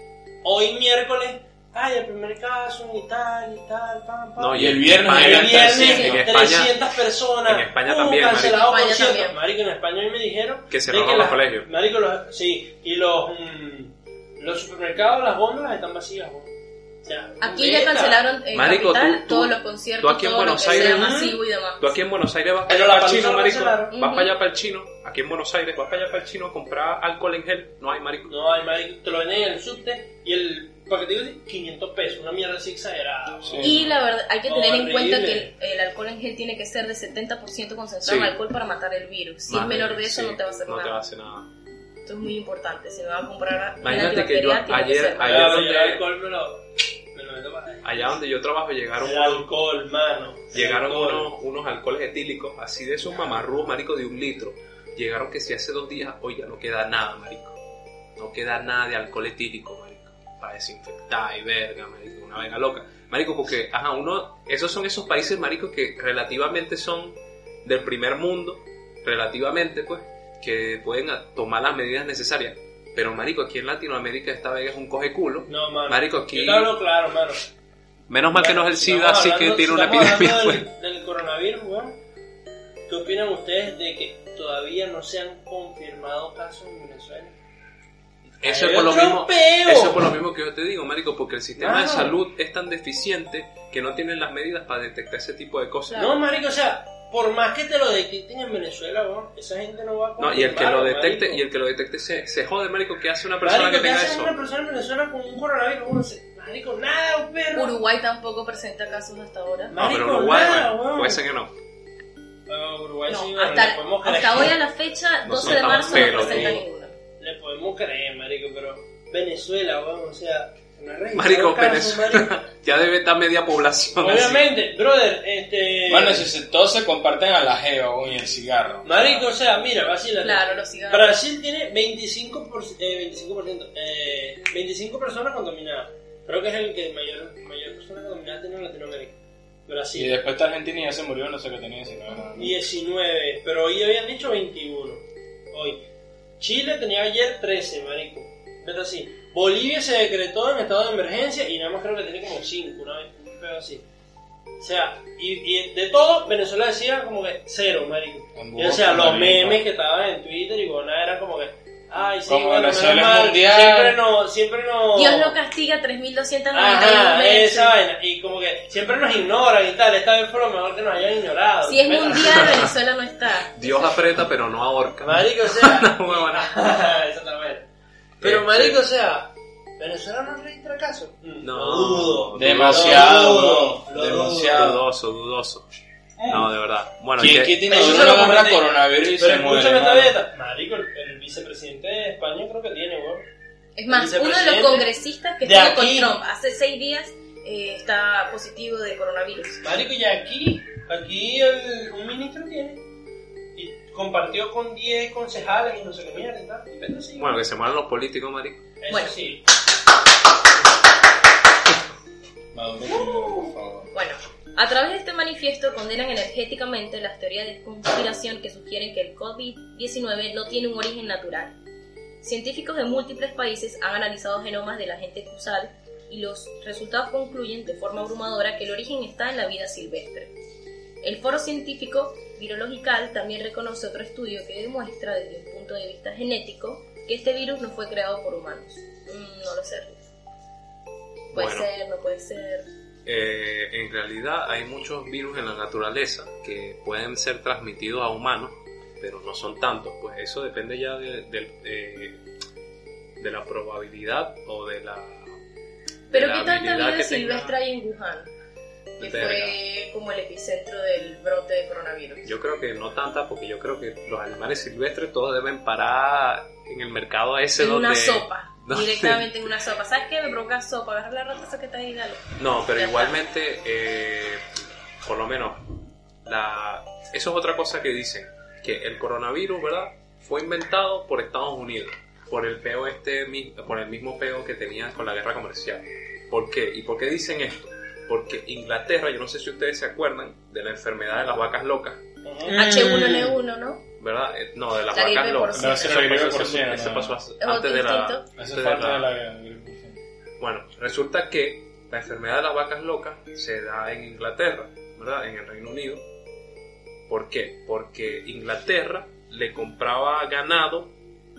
hoy miércoles, ay, el primer caso en Italia y tal, pam, pam. No, Y el viernes España- el viernes, 300. en España- 300 personas. en España Uh, también, cancelado marico. España también. Marico, en España hoy me dijeron Que cerraron los colegios. Marico, los, sí, y los, mm, los supermercados, las góndolas están vacías. weón. Aquí ya cancelaron en Marico, Capital tú- tú- todos los tú conciertos, aquí en todo lo Buenos sea Aires- masivo y demás. Tú aquí en Buenos Aires vas para Pero allá la para el chino, marico. cancelaron. Vas para allá para el chino. Aquí en Buenos Aires vas para allá para el chino a comprar alcohol en gel. No hay, marico. No, hay marico, te lo venden en el subte y el paquetico de 500 pesos, una mierda así exagerada. Sí. Y la verdad, hay que tener en cuenta que el, el alcohol en gel tiene que ser de 70% concentrado Sí. en alcohol para matar el virus. Si es menor de eso, sí, no te va a hacer No te va a nada. hacer nada. Esto es muy importante. Si me va a comprar Imagínate que yo tiene ayer- ser- ayer- Allá donde yo trabajo llegaron El unos, alcohol, mano. El llegaron alcohol. unos, unos alcoholes etílicos, así de esos mamarrúos, marico, de un litro. Llegaron que si hace dos días, hoy ya no queda nada, marico. No queda nada de alcohol etílico, marico. Para desinfectar y verga, marico. Una vega loca. Marico, porque, ajá, uno, esos son esos países, marico, que relativamente son del primer mundo, relativamente, pues, que pueden tomar las medidas necesarias. Pero, marico, aquí en Latinoamérica esta vega es un coge culo. No, mano. Marico, aquí- Yo hablo claro, mano. Menos mal que no es el Si SIDA, así que tiene una epidemia. hablando pues. del, del coronavirus, weón. ¿Qué opinan ustedes de que todavía no se han confirmado casos en Venezuela? Eso es por lo mismo. Eso es por lo mismo que yo te digo, marico, porque el sistema de salud es tan deficiente que no tienen las medidas para detectar ese tipo de cosas. No, marico, o sea, por más que te lo detecten en Venezuela, esa gente no va a No, y el que lo detecte, marico. y el que lo detecte se, se jode, marico, que hace una persona Marico, que ¿qué tenga hace eso. una persona en Venezuela con un coronavirus? weón? Se- Marico, nada, un perro. Uruguay tampoco presenta casos hasta ahora. No, pero Marico, Uruguay, nada, bueno, puede ser que no. Uruguay No, sí, bueno, hasta, le podemos creer. hasta hoy a la fecha, No 12 son de marzo, no presenta ninguna. Le podemos creer, marico, pero Venezuela, weón, o sea, Marico, Venezuela marico. ya debe estar media población. así. Obviamente, brother, este... Bueno, si se- todos se comparten a la geo y el cigarro. Marico, o sea, mira, vacila. Claro, los cigarros. Brasil tiene 25%, por, eh, 25%, eh, 25 personas contaminadas. Creo que es el que mayor, mayor persona contaminada tiene en Latinoamérica. Y Brasil. después está Argentina y ya se murió, no sé qué tenía 19. ¿no? 19, pero hoy habían dicho 21. Hoy. Chile tenía ayer 13, marico. Pero así. Bolivia se decretó en estado de emergencia y nada más creo que tiene como 5, una vez, un pedo así. O sea, y, y de todo, Venezuela decía como que cero, marico. Y, o sea, los marico. memes que estaban en Twitter y bueno, eran como que, ay, sí, Como bueno, Venezuela mal, mundial. siempre no, siempre no... Dios no castiga 3.291 Ajá, veces. esa vaina. Y como que siempre nos ignoran y tal. Esta vez fue lo mejor que nos hayan ignorado. Si es Pero- mundial, Venezuela no está. Dios aprieta, pero no ahorca. Marico, o sea. No, huevona. También. Pero, Este- marico, o sea. ¿Venezuela no registra casos? No. Lo dudo. Demasiado, Lo dudo, weón, lo dudo. demasiado. Dudoso, dudoso. No, de verdad. Bueno, ¿Quién, que- quién tiene Eso se lo coronavirus y Pero se muere? escúchame esta beta. Marico, el, el vicepresidente de España creo que tiene, weón. Es más, uno de los congresistas que estuvo con. Trump hace seis días eh, está positivo de coronavirus. Marico, y aquí, aquí el, un ministro tiene. Compartió con 10 concejales y no sé qué mierda y tal. Y bueno, que se mueran los políticos, marico. Eso Bueno. sí. Maduro primero, por favor. Bueno, a través de este manifiesto condenan energéticamente las teorías de conspiración que sugieren que el COVID-19 no tiene un origen natural. Científicos de múltiples países han analizado genomas del agente cruzal y los resultados concluyen de forma abrumadora que el origen está en la vida silvestre. El foro científico virological también reconoce otro estudio que demuestra desde un punto de vista genético que este virus no fue creado por humanos. Mm, no lo sé. Puede Bueno. ser, no puede ser. Eh, en realidad hay muchos virus en la naturaleza que pueden ser transmitidos a humanos, pero no son tantos. Pues eso depende ya de, de- de- de la probabilidad o de la... Pero ¿qué tanta vida silvestre hay en Wuhan? Que Verga. fue como el epicentro del brote de coronavirus. Yo creo que no tanta, porque yo creo que los animales silvestres todos deben parar en el mercado ese en donde... una sopa. No, directamente en una sopa. ¿Sabes qué? Me provoca sopa. Agarra la rata esa que está ahí, dale. No, pero Ya igualmente, eh, por lo menos, la, eso es otra cosa que dicen, que el coronavirus, ¿verdad? Fue inventado por Estados Unidos, por el peo este, por el mismo peo que tenían con la guerra comercial. ¿Por qué? ¿Y por qué dicen esto? Porque Inglaterra, yo no sé si ustedes se acuerdan de la enfermedad de las vacas locas, H1N1, ¿no? ¿verdad? Eh, No, de las La vacas locas. No, esa es la gripe pasó- antes de la... Eso antes de la Bueno, resulta que la enfermedad de las vacas locas se da en Inglaterra, ¿verdad? En el Reino Unido. ¿Por qué? Porque Inglaterra le compraba ganado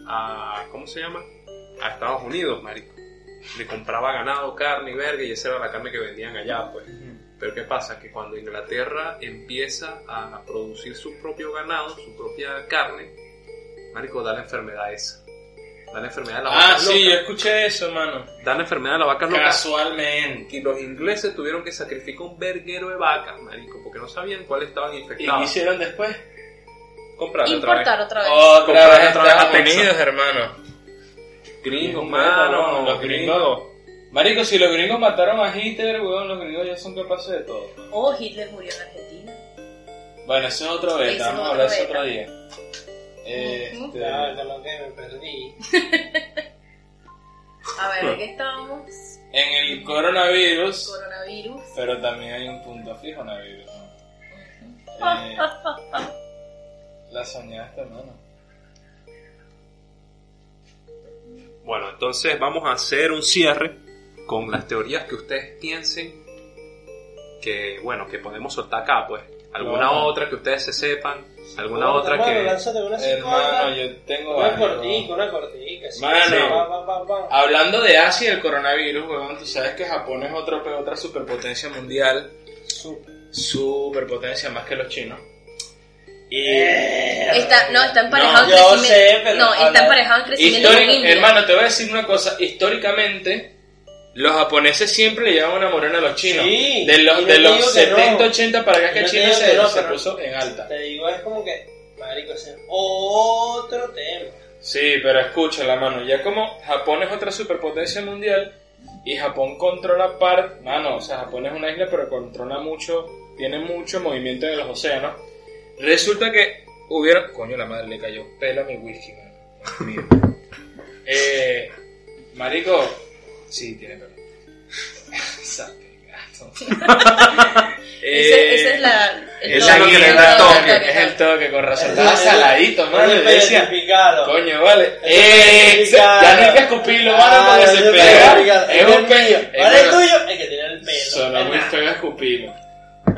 a, ¿cómo se llama? A Estados Unidos, marico. Le compraba ganado, carne y verga y esa era la carne que vendían allá, pues. Pero ¿qué pasa? Que cuando Inglaterra empieza a producir su propio ganado, su propia carne, marico, da la enfermedad esa. Da la enfermedad de las Ah, vacas sí, yo escuché eso, mano. Da la enfermedad de las vacas locas. Casualmente. Y los ingleses tuvieron que sacrificar un verguero de vacas, marico, porque no sabían cuáles estaban ¿Y qué infectadas. hicieron después? Comprarle otra vez. Importar otra vez. Otra Comprar vez otra vez a Estados Texas. Unidos, hermano. Gringos, No, mano, los gringos. Marico, si los gringos mataron a Hitler, weón, los gringos ya son capaces de todo. Oh, Hitler murió en Argentina. Bueno, eso es otro beta, vamos a hablar de eso otro día. Este, Ya, ya lo que me perdí. A ver, ¿de qué estábamos? en el coronavirus, Coronavirus. pero también hay un punto fijo en el virus, ¿no? Eh, la soñaste, hermano. Bueno, entonces vamos a hacer un cierre con las teorías que ustedes piensen que, bueno, que podemos soltar acá, pues. Alguna otra que ustedes se sepan, alguna Bueno, otra hermano, que... lánzate una Hermano, yo tengo Una cortica, una cortica. sí, Mano. sí, va, va, va, va. Hablando de Asia y el coronavirus, weón, tú sabes que Japón es otro, otra superpotencia mundial. Superpotencia más que los chinos. Y Está, no, está emparejado No, en yo crecimiento. sé, pero no, está emparejado en crecimiento hermano, te voy a decir una cosa. Históricamente, los japoneses siempre le llevan una morena a los chinos. Sí, de los, de los digo que 70, no. 80 para acá que no China se, que no, se puso en alta. Te digo, es como que, marico, ese es otro tema. Sí, pero escucha la mano. Ya como Japón es otra superpotencia mundial y Japón controla parte. Mano, o sea, Japón es una isla, pero controla mucho. Tiene mucho movimiento en los océanos. Resulta que hubieron. Coño, la madre le cayó pelo a mi whisky, mío. eh, marico. Sí, tiene pelo. Gato. Ese, ese es la, el Es Ese la es el toque, toque, es el toque, con razón. Estaba Es- saladito, mano. Le decía. Coño, vale. Eh, ya no hay que escupirlo, Ah, mano, porque eso se es pega. Es un el mío. pe- Ahora es el tuyo, el que tiene el pelo. Sonó muy feo escupirlo.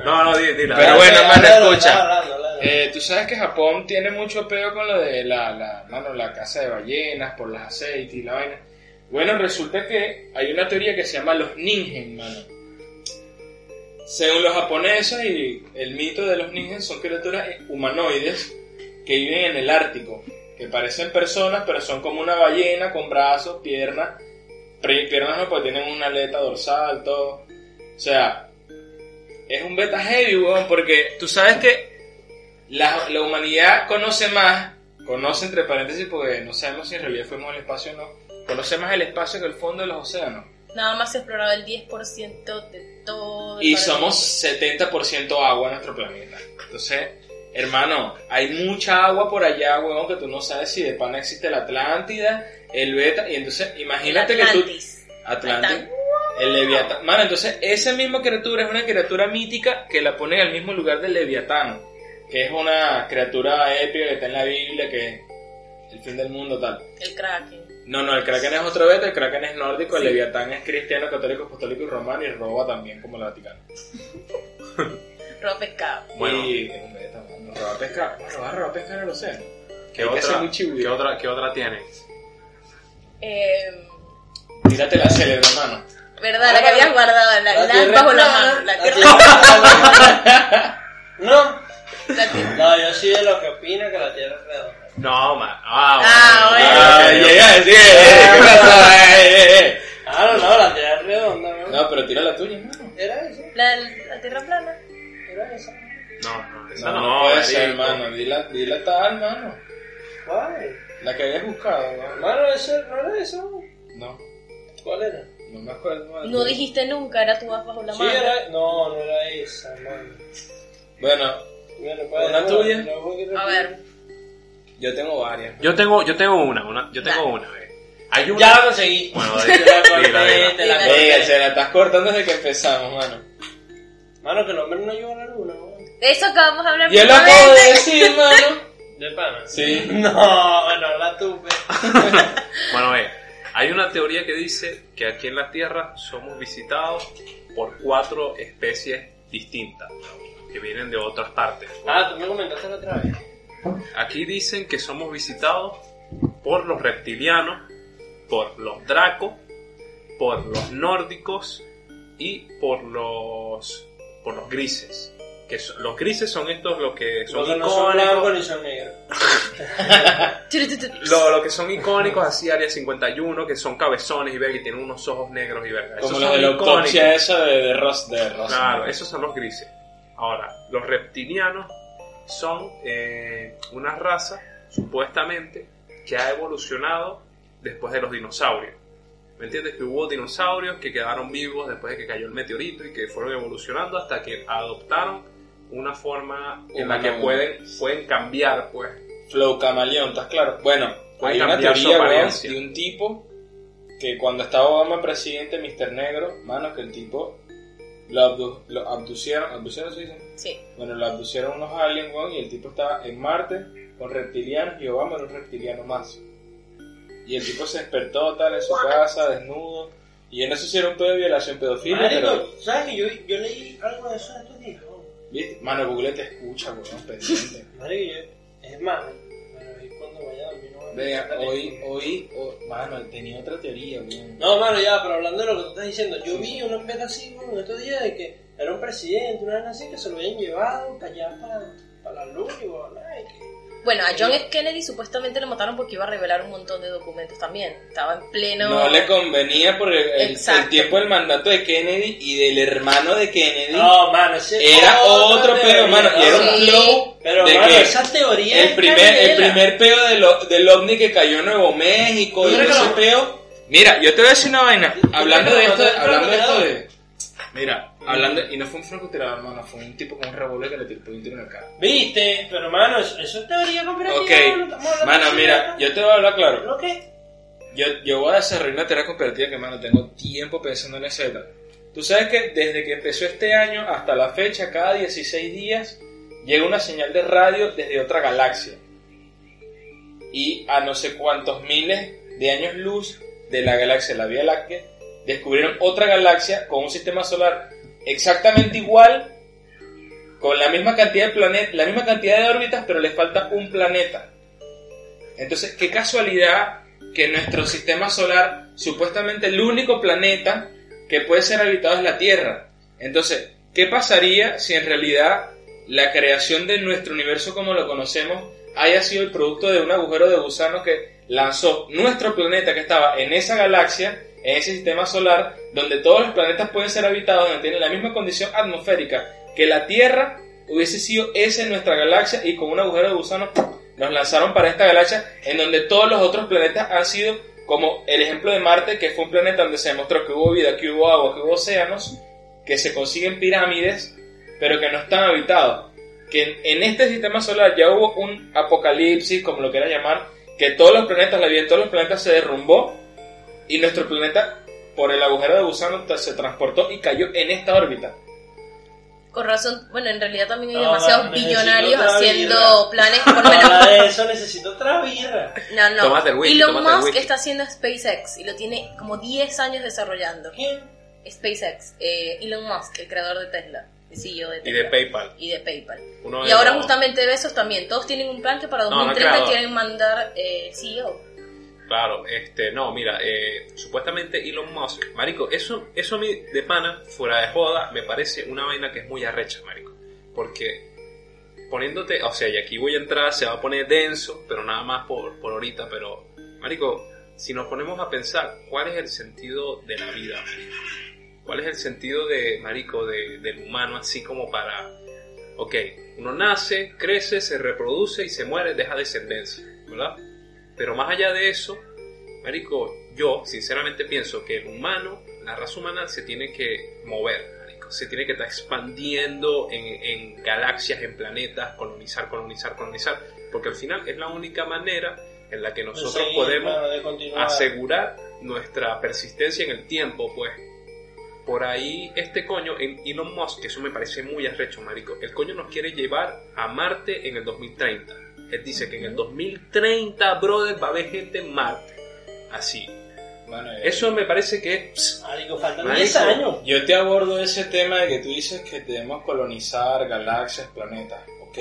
No, no, di- dila. Pero Ah, bueno, sí, mano, hablando, escucha. Eh, tú sabes que Japón tiene mucho peo con lo de la, la, mano, la caza de ballenas, por las aceites y la vaina. Bueno, resulta que hay una teoría que se llama los ningen, mano. Según los japoneses y el mito de los ningen son criaturas humanoides que viven en el Ártico, que parecen personas, pero son como una ballena con brazos, piernas, piernas no, porque tienen una aleta dorsal, todo. O sea, es un beta heavy, weón, porque tú sabes que la, la humanidad conoce más, conoce entre paréntesis porque no sabemos si en realidad fuimos al espacio o no, conoce más el espacio que el fondo de los océanos. Nada más se ha explorado el 10% de todo. el Y planeta. somos 70% agua en nuestro planeta. Entonces, hermano, hay mucha agua por allá, weón, que tú no sabes si de pana existe la Atlántida, el beta, y entonces imagínate que tú... Atlantis. El Leviatán. Mano, entonces esa misma criatura es una criatura mítica que la ponen al mismo lugar del Leviatán. Que es una criatura épica que está en la Biblia, que es el fin del mundo, tal. El Kraken. No, no, el Kraken es otro beta, el Kraken es nórdico, el. Leviatán es cristiano, católico, apostólico y romano y roba también como el Vaticano. Roba pescado. Bueno. Y es un beta, mano. Robar pescado. Bueno, va a robar pescado en el océano. ¿Qué Hay que ser otra. ¿qué, otra, ¿Qué otra tiene? Eh, Tírate la célebre, mano. ¿Verdad? La que habías guardado, la, la, tierra bajo la mano. La la tierra No, no, yo soy de los que opina que la Tierra es redonda. No, ma. Ah, Ah, bueno. Ah, llega a decir, eh. Eh, eh, eh. Ah, no, no, la Tierra es redonda, ¿no? No, pero tira la tuya, mano. Era eso, la, la tierra plana. era eso. No, no, esa No, no. no puede ser, marico. mano. Dila, dila tal, mano. ¿Cuál? La que habías buscado, ¿no? Mano, eso no era eso. No, ¿Cuál era? no me acuerdo. No dijiste nunca, era tu as bajo la Sí, mano. era. No, no era esa, mano. Bueno, ¿Una no, tuya? no, A ver, yo tengo varias. Yo tengo, yo tengo una, una yo tengo Dale. una. Hay una. Ya la conseguí. Bueno, Te la corté, dila, dila. te la Dila. Venga, corté. se la estás cortando desde que empezamos, mano. Mano, que el hombre no lleva a la luna, ¿no? de eso acabamos de hablar Yo lo acabo de decir, mano. De pana. Sí. No, bueno, la tuve. Bueno, ve, hay una teoría que dice que aquí en la Tierra somos visitados por cuatro especies distintas que vienen de otras partes. Ah, tú me comentaste la otra vez. Aquí dicen que somos visitados por los reptilianos, por los dracos, por los nórdicos y por los por los grises. Que son- los grises son estos los que son no son icónicos. blancos ni son negros. Lo, lo que son icónicos así, Área 51, que son cabezones y verga, y tienen unos ojos negros y verga. Como los de la autopsia esa de, de Ross. De Ross Claro, esos son los grises. Ahora, los reptilianos son eh, una raza, supuestamente, que ha evolucionado después de los dinosaurios. ¿Me entiendes? Que hubo dinosaurios que quedaron vivos después de que cayó el meteorito y que fueron evolucionando hasta que adoptaron una forma en la que pueden, pueden cambiar, pues. Flow camaleón, ¿estás claro? Bueno, hay una teoría, weón, de un tipo que cuando estaba Obama presidente, Mr. Negro, mano, que el tipo lo, abdu- lo abducieron, ¿abducieron se dice? Sí. Bueno, lo abducieron unos aliens, weón, y el tipo estaba en Marte con reptilianos y Obama era un reptiliano más. Y el tipo se despertó tal en su casa, desnudo. Y yo no sé si era un pedo de violación pedofilia, pero... ¿sabes que yo, yo leí algo de eso en estos días? ¿Viste? Mano, Google te escucha, weón, pendiente. Marico, es más, Vea, hoy, hoy, hoy- mano, tenía otra teoría. No, mano, ya, pero hablando de lo que tú estás diciendo, yo vi una peta así, bueno, en estos días de que era un presidente, una vez así, que se lo habían llevado allá, para, para la luna, y bueno, ay, que... Bueno, a John F. Kennedy supuestamente lo mataron porque iba a revelar un montón de documentos también. Estaba en pleno... No le convenía por el, el- Exacto. el tiempo del mandato de Kennedy y del hermano de Kennedy. No, mano, ese era otro peo, mano. Y era un Sí. flow Pero, de mano, que esa teoría el es primer, el primer peo del, o- del ovni que cayó en Nuevo México y ¿Tú crees ese peo. Mira, yo te voy a decir una vaina. ¿Tú Hablando de esto, hablando de esto de. Mira, hablando. Y no fue un francotirador, hermano, fue un tipo con un revólver que le tiró un tiro en el cara. ¿Viste? Pero, mano, eso, eso es teoría conspirativa. Ok, no mano, mira, yo te voy a hablar claro. ¿Lo qué? Yo, yo voy a desarrollar una teoría comparativa que, mano, tengo tiempo pensando en esa. Tú sabes que desde que empezó este año hasta la fecha, cada 16 días, llega una señal de radio desde otra galaxia. Y a no sé cuántos miles de años luz de la galaxia, la Vía Láctea, descubrieron otra galaxia con un sistema solar exactamente igual, con la misma cantidad de planetas, la misma cantidad de órbitas, pero les falta un planeta. Entonces, qué casualidad que nuestro sistema solar, supuestamente el único planeta que puede ser habitado es la Tierra. Entonces, ¿qué pasaría si en realidad la creación de nuestro universo como lo conocemos haya sido el producto de un agujero de gusano que lanzó nuestro planeta que estaba en esa galaxia, en ese sistema solar, donde todos los planetas pueden ser habitados, donde tienen la misma condición atmosférica que la Tierra, hubiese sido en nuestra galaxia y con un agujero de gusano nos lanzaron para esta galaxia en donde todos los otros planetas han sido como el ejemplo de Marte, que fue un planeta donde se demostró que hubo vida, que hubo agua, que hubo océanos, que se consiguen pirámides, pero que no están habitados. Que en, este sistema solar ya hubo un apocalipsis, como lo quieras llamar, que todos los planetas, la vida en todos los planetas se derrumbó y nuestro planeta, por el agujero de gusano, se transportó y cayó en esta órbita. Con razón, bueno, en realidad también hay No, demasiados billonarios haciendo birra. planes, por Para menos... eso necesito otra birra. No, no. Tómate el Elon tómate Musk está haciendo SpaceX y lo tiene como 10 años desarrollando. ¿Quién? SpaceX, eh, Elon Musk, el creador de Tesla. CEO de Y de Tesla. PayPal. Y de PayPal. Uno y de ahora los- justamente Besos también. Todos tienen un plan que para No, no 2030 creador. quieren mandar eh, CEO. Claro, este, no, mira, eh, supuestamente Elon Musk, marico, eso, eso a mí de pana, fuera de joda, me parece una vaina que es muy arrecha, marico, porque poniéndote, o sea, y aquí voy a entrar, se va a poner denso, pero nada más por, por ahorita, pero, marico, si nos ponemos a pensar, ¿cuál es el sentido de la vida? ¿Cuál es el sentido de, marico, de- del humano así como para, ok, uno nace, crece, se reproduce y se muere, deja descendencia, ¿verdad? Pero más allá de eso, Marico, yo sinceramente pienso que el humano, la raza humana se tiene que mover, marico. Se tiene que estar expandiendo en, en galaxias, en planetas, colonizar, colonizar, colonizar. Porque al final es la única manera en la que nosotros podemos asegurar nuestra persistencia en el tiempo, pues. Por ahí este coño, en Elon Musk, que eso me parece muy arrecho, marico, el coño nos quiere llevar a Marte en el 2030. Él dice que en el 2030, brother, va a haber gente en Marte. Así. Mano, eh, Eso me parece que es... Marico, faltan Marico. 10 años. Yo te abordo ese tema de que tú dices que debemos colonizar galaxias, planetas. Ok.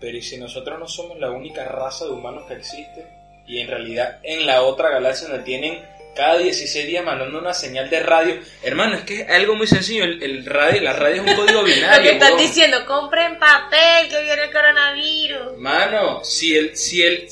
Pero ¿y si nosotros no somos la única raza de humanos que existe? Y en realidad en la otra galaxia donde tienen cada 16 días mandando una señal de radio. Hermano, es que es algo muy sencillo. El, el radio, la radio es un código binario. Lo que están diciendo, compren papel que viene el coronavirus. Mano, si el, si el,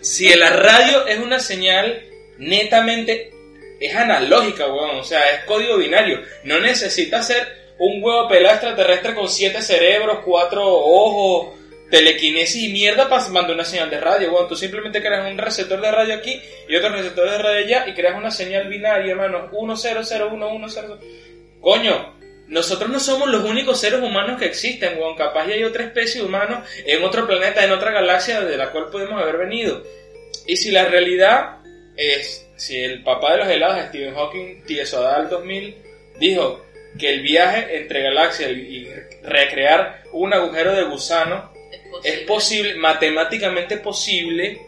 si la radio es una señal netamente, es analógica, weón, o sea, es código binario. No necesita ser un huevo pelado extraterrestre con siete cerebros, cuatro ojos, telequinesis y mierda para mandar una señal de radio, weón. Tú simplemente creas un receptor de radio aquí y otro receptor de radio allá y creas una señal binaria, hermano, 100110. Coño, nosotros no somos los únicos seres humanos que existen, weón. Capaz ya hay otra especie de humanos en otro planeta, en otra galaxia de la cual podemos haber venido. Y si la realidad es, si el papá de los helados, Stephen Hawking, Tiesodal 2000, dijo que el viaje entre galaxias y, y recrear un agujero de gusano es posible, matemáticamente posible.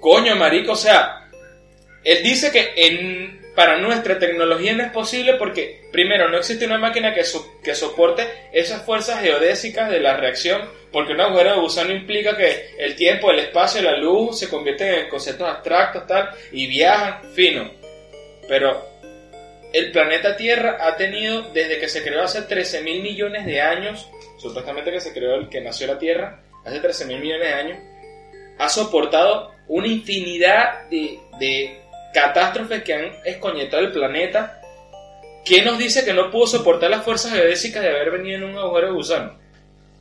Coño, marico, o sea, él dice que en, para nuestra tecnología no es posible porque, primero, no existe una máquina que, so- que soporte esas fuerzas geodésicas de la reacción, porque un agujero de gusano implica que el tiempo, el espacio la luz se convierten en conceptos abstractos, tal, y viajan fino. Pero el planeta Tierra ha tenido, desde que se creó hace 13 mil millones de años, supuestamente que se creó el que nació la Tierra, hace 13 mil millones de años, ha soportado una infinidad de, de catástrofes que han escoñetado el planeta. ¿Qué nos dice que no pudo soportar las fuerzas geodésicas de haber venido en un agujero de gusano?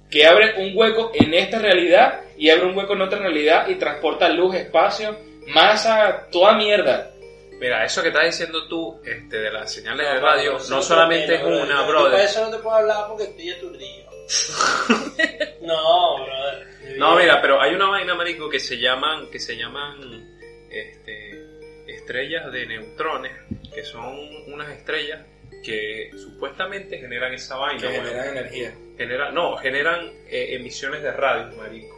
Que abre un hueco en esta realidad y abre un hueco en otra realidad y transporta luz, espacio, masa, toda mierda. Mira, eso que estás diciendo tú este, de las señales de No, radio, eso no te solamente es una, brother. eso no te puedo hablar porque estoy aturdido. No, brother. No, mira, pero hay una vaina, marico, que se llaman, que se llaman este, estrellas de neutrones, que son unas estrellas que supuestamente generan esa vaina. Que generan energía. Genera- no, generan eh, emisiones de radio, marico.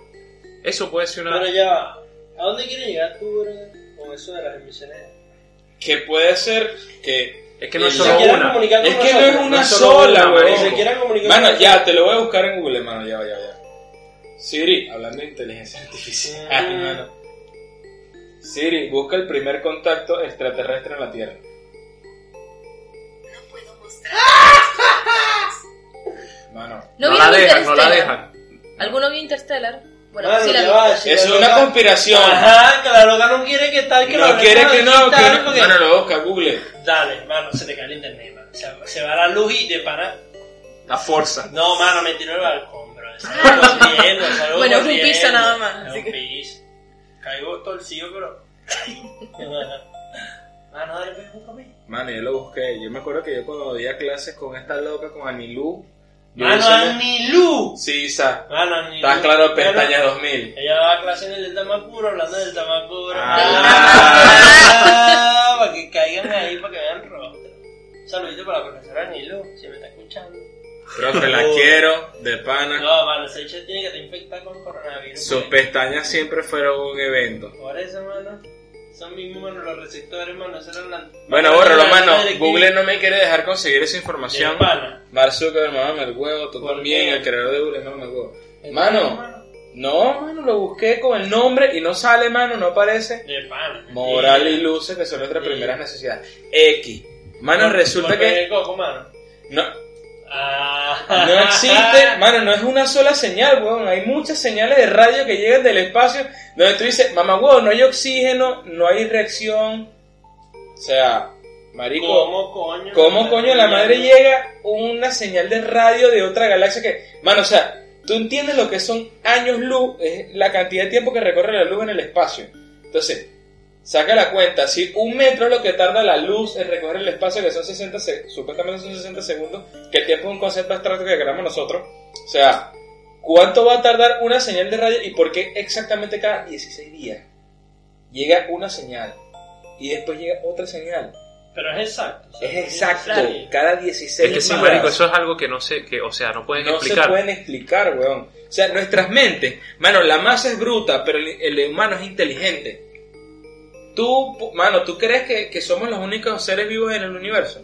Eso puede ser una... Pero ya va. ¿A dónde quieres llegar tú, brother? Con eso de las emisiones. Que puede ser que... Es que no es solo una. comunicar con Es que no es una No sola, marico. Se quieren comunicar Mano, ya, te lo voy a buscar en Google, mano, ya, ya, ya. Siri, hablando de inteligencia artificial, mano. Siri, busca el primer contacto extraterrestre en la Tierra. Mano, ¿No, No vieron la dejan, no la dejan. ¿Alguno vio Interstellar? Bueno, Mano, sí la ya vi. va, si es una loca- conspiración. Ajá, que la loca no quiere que tal, que no lo quiere que no, que no. porque- Mano, lo busca, Google. Dale, mano, se te cae el internet, mano. Se, se va la luz y de pana. La fuerza. No, mano, me tiró el balcón, bro. Corriendo, salgo Bueno, es un piso nada más, Es un que- piso. Caigo torcido, pero. mano, dale, pues, búscame. Mano, yo lo busqué. Yo me acuerdo que yo cuando veía clases con esta loca, con Anilú. Mano, Anilú. Sí, Isa. Mano, Anilú. Estás claro, pestaña 2000. Ella va a clase en el del Tamacuro, hablando del Tamacuro. Ah. para que caigan ahí, para que vean rostro. Un saludito para la profesora Anilú, si me está escuchando. Profe, la quiero, de pana. No, mano, ese hecho tiene que estar infectada con coronavirus. Sus porque- pestañas siempre fueron un evento. Por eso, mano. Son mismos, mano, los receptores, mano. Esos eran la- Bueno, bórralo, mano. Google no me quiere dejar conseguir esa información. Mark Zuckerberg, mamá, el huevo, tú ¿Por también, qué? el creador de Google, mamá, el huevo. Mano, no, mano, lo busqué con el nombre y no sale, mano, no aparece. De pana. Moral y luces, que son nuestras primeras necesidades. X. Mano, resulta que de coco, mano. no. No existe, mano, no es una sola señal, weón. Hay muchas señales de radio que llegan del espacio donde tú dices, mamá, weón, no hay oxígeno, no hay reacción. O sea, marico, ¿Cómo coño? ¿Cómo coño la madre llega una señal de radio de otra galaxia que... Mano, o sea, tú entiendes lo que son años luz, es la cantidad de tiempo que recorre la luz en el espacio. Entonces, saca la cuenta, si un metro es lo que tarda la luz en recorrer el espacio, que son 60 se- supuestamente son 60 segundos, que el tiempo es un concepto abstracto que creamos nosotros, o sea, ¿cuánto va a tardar una señal de radio y por qué exactamente cada 16 días llega una señal y después llega otra señal? Pero es exacto. o sea, Es exacto, cada 16 Es que sí, marico, eso es algo que no sé, que, o sea, no pueden no explicar. se pueden explicar, weón. O sea, nuestras mentes, mano, la masa es bruta, pero el, el humano es inteligente. Tú, mano, ¿tú crees que, que somos los únicos seres vivos en el universo?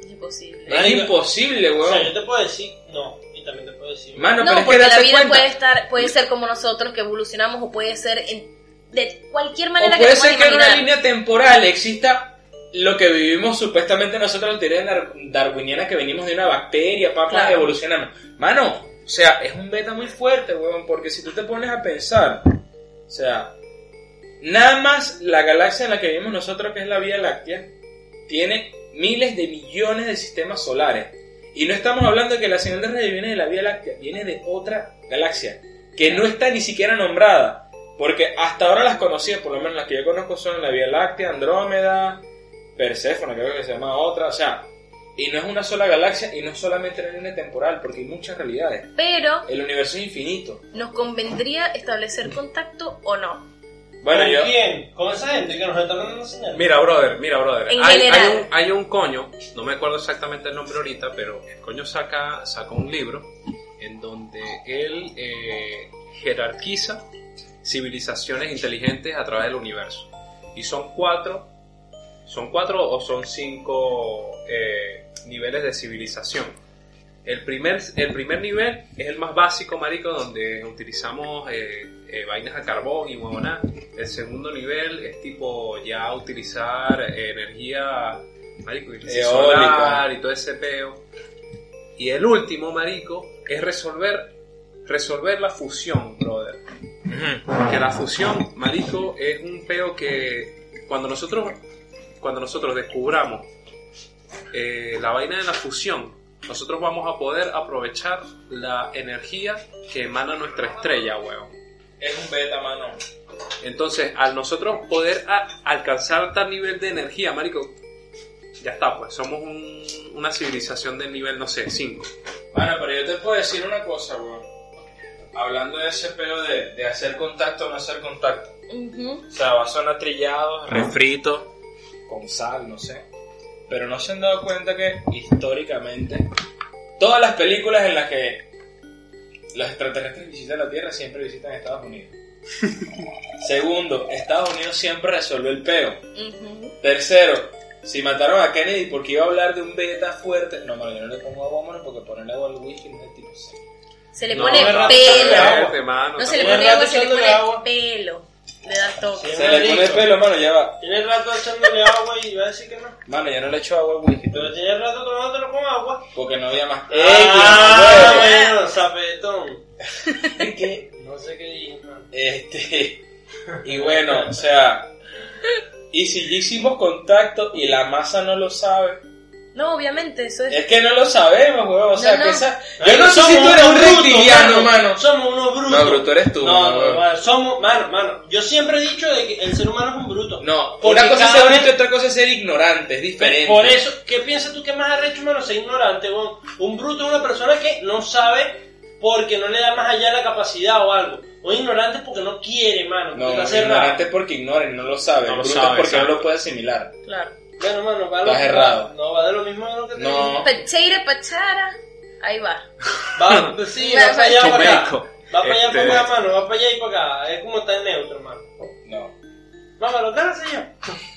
Es imposible. Es imposible, O sea, yo weón. te puedo decir no. Y también te puedo decir Mano, pero No, es que porque la vida cuenta. puede estar, puede ser como nosotros que evolucionamos o puede ser en- de cualquier manera O puede que ser que en una línea temporal exista lo que vivimos supuestamente nosotros, la teoría dar- darwiniana, que venimos de una bacteria, papá, Claro. evolucionando. Mano, o sea, es un beta muy fuerte, weón, porque si tú te pones a pensar, o sea, nada más la galaxia en la que vivimos nosotros, que es la Vía Láctea, tiene miles de millones de sistemas solares. Y no estamos hablando de que la señal de radio viene de la Vía Láctea, viene de otra galaxia, que no está ni siquiera nombrada. Porque hasta ahora las conocía, por lo menos las que yo conozco son la Vía Láctea, Andrómeda, Perséfone, creo que se llama otra, o sea, y no es una sola galaxia y no es solamente una línea temporal, porque hay muchas realidades. Pero El universo es infinito. nos convendría establecer contacto o no. Bueno, ¿Con yo... quién? ¿Con esa gente que nos está mandando señales? Mira, brother, mira, brother. En hay, general. hay un, hay un coño, no me acuerdo exactamente el nombre ahorita, pero el coño saca, saca un libro en donde él eh, jerarquiza civilizaciones inteligentes a través del universo. Y son cuatro, son cuatro o son cinco eh, niveles de civilización. El primer, el primer nivel es el más básico, marico, donde utilizamos eh, eh, vainas a carbón y huevona. El segundo nivel es tipo ya utilizar energía, marico, solar y todo ese peo. Y el último, marico, es resolver, resolver la fusión, brother. Que la fusión, marico, es un peo que cuando nosotros, cuando nosotros descubramos eh, la vaina de la fusión, nosotros vamos a poder aprovechar la energía que emana nuestra estrella, weón. Es un beta, mano. Entonces, al nosotros poder a- alcanzar tal nivel de energía, marico, ya está, pues somos un- una civilización de nivel, no sé, 5. Bueno, pero yo te puedo decir una cosa, weón. Hablando de ese pedo de, de hacer contacto o no hacer contacto. Ujú. O sea, va a sonar trillado, refrito, con sal, no sé. Pero no se han dado cuenta que históricamente todas las películas en las que los extraterrestres visitan la Tierra siempre visitan Estados Unidos. Segundo, Estados Unidos siempre resolvió el peo. Tercero, si mataron a Kennedy porque iba a hablar de un beta fuerte. No, yo no le pongo agua, porque ponerle agua al whisky no es el tipo. Se le No, pone pelo. mano, No se le pone agua, se le pone agua. pelo. Le da toque. Se le pone marico. pelo, mano, ya va. Tiene rato echándole agua y va a decir que no. Mano, yo no le echo agua al whisky. Pero tiene rato tomándolo con agua. Porque no había más. Ah, ¡Ey, bueno, zapetón. Es que No sé qué dije, man. Este, y bueno, o sea, y si ya hicimos contacto y la masa no lo sabe, No, obviamente, eso es. es que no lo sabemos, weón. O sea, No, no. que esa. Yo no sé si tú eres un reptiliano, mano. Somos unos brutos. No, bruto eres tú, No, mano, mano, somos, mano, mano. Yo siempre he dicho de que el ser humano es un bruto. No, Porque una cosa es ser bonito y otra cosa es ser ignorante, es diferente. Por eso, ¿qué piensas tú que más arrecho, mano? Ser ignorante, weón. Un bruto es una persona que no sabe porque no le da más allá la capacidad o algo. O ignorante es porque no quiere, mano. No, ignorante es porque ignora y no lo sabe. No lo bruto sabe, es porque no lo puede asimilar. Claro. Bueno, mano, va Estás lo- errado. No, va de lo mismo de lo que te No. Pecheira, pachara. Ahí va. Va, pues sí, Va para allá, para acá. Va para allá, Este- para acá, mano. Va para allá y para acá. Es como está en neutro, mano. No. Dale, señor.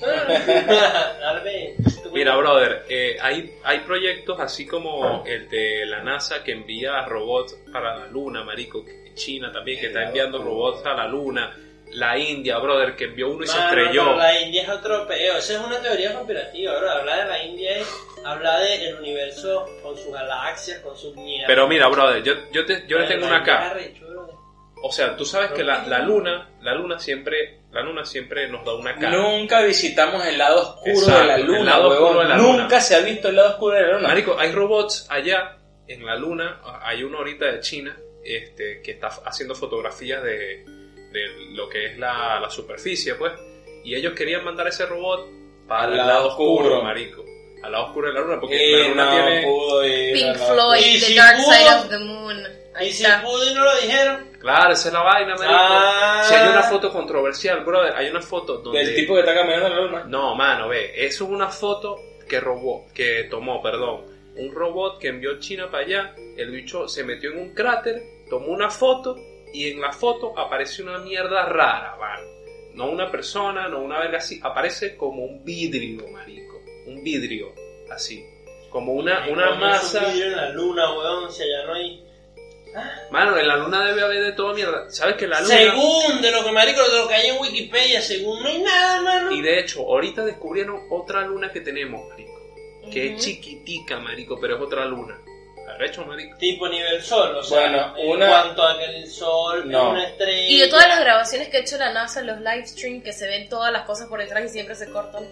Dale, tú Mira, brother, eh, hay, hay proyectos así como el de la NASA que envía robots para la Luna, marico. China también, que está enviando robots a la Luna. La India, brother, que envió uno y se estrelló. pero La India es otro peo. Esa es una teoría conspirativa, bro. Hablar de la India es hablar del universo con sus galaxias, con sus mierdas. Pero mira, brother, yo, yo, te, yo le tengo una acá. O sea, tú sabes que la, la Luna, la Luna siempre, la Luna siempre nos da una cara. Nunca visitamos el lado oscuro Exacto, de la el luna, lado oscuro de la Nunca luna. se ha visto el lado oscuro de la luna. Marico, hay robots allá en la luna. Hay uno ahorita de China este, que está haciendo fotografías de, de lo que es la, la superficie, pues. Y ellos querían mandar ese robot para Al el lado oscuro, oscuro. marico. Al lado oscuro de la luna, porque Y la luna no tiene. pudo ir Pink Floyd, Y The si Dark pudo- Side of the Moon. Ahí Y si está. pudo y no lo dijeron. Claro, esa es la vaina, marico. Ah. Si hay una foto controversial, brother, hay una foto donde. Del tipo que está caminando en la luna. No, mano, ve, eso es una foto que robó, que tomó, perdón, un robot que envió China para allá, el bicho se metió en un cráter, tomó una foto y en la foto aparece una mierda rara, mano. No una persona, no una verga así, aparece como un vidrio, marico, un vidrio, así, como una, una masa. un vidrio en la luna, weón, si allá no hay... Mano, en la luna debe haber de toda mierda. ¿Sabes que la luna... Según de lo que marico, de lo que hay en Wikipedia, según no hay nada, mano. Y de hecho, ahorita descubrieron otra luna que tenemos, marico, que es chiquitica, marico, pero es otra luna. Arrecho, marico. Tipo nivel sol, o sea, Bueno, en una- cuanto a que el sol No. es una estrella. Y de todas las grabaciones que ha hecho la NASA, los live stream, que se ven todas las cosas por detrás y siempre se cortan.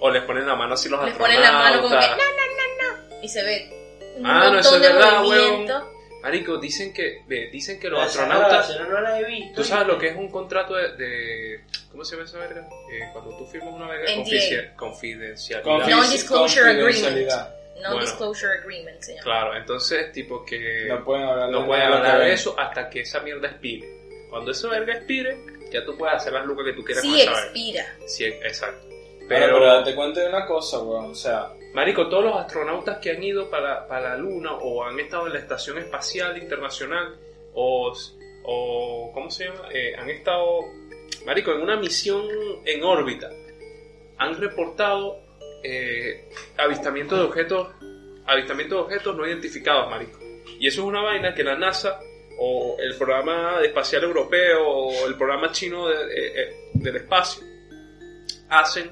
O les ponen la mano así los Les ponen la mano como que, no, astronautas. no, no, no. Y se ve un Ah, no, eso montón es de verdad, movimiento. Marico, dicen que, ve, dicen que los astronautas... no las he visto. ¿Tú sabes lo que es un contrato de... de- ¿Cómo se llama esa verga? Eh, cuando tú firmas una verga NDA. confidencia- confidencialidad. Confi- Non-disclosure Bueno. agreement se llama. Claro, entonces, tipo que... No pueden hablar no de pueden hablar eso hasta que esa mierda expire. Cuando esa verga expire, ya tú puedes hacer las lucas que tú quieras Sí con expira. Sí, exacto. Pero, Pero, pero te cuento de una cosa, weón. O sea, Marico, todos los astronautas que han ido para, para la Luna o han estado en la Estación Espacial Internacional o, o ¿cómo se llama? Eh, han estado, Marico, en una misión en órbita. Han reportado eh, avistamiento de objetos, avistamiento de objetos no identificados, Marico. Y eso es una vaina que la NASA o el programa espacial europeo o el programa chino de- eh, eh, del espacio hacen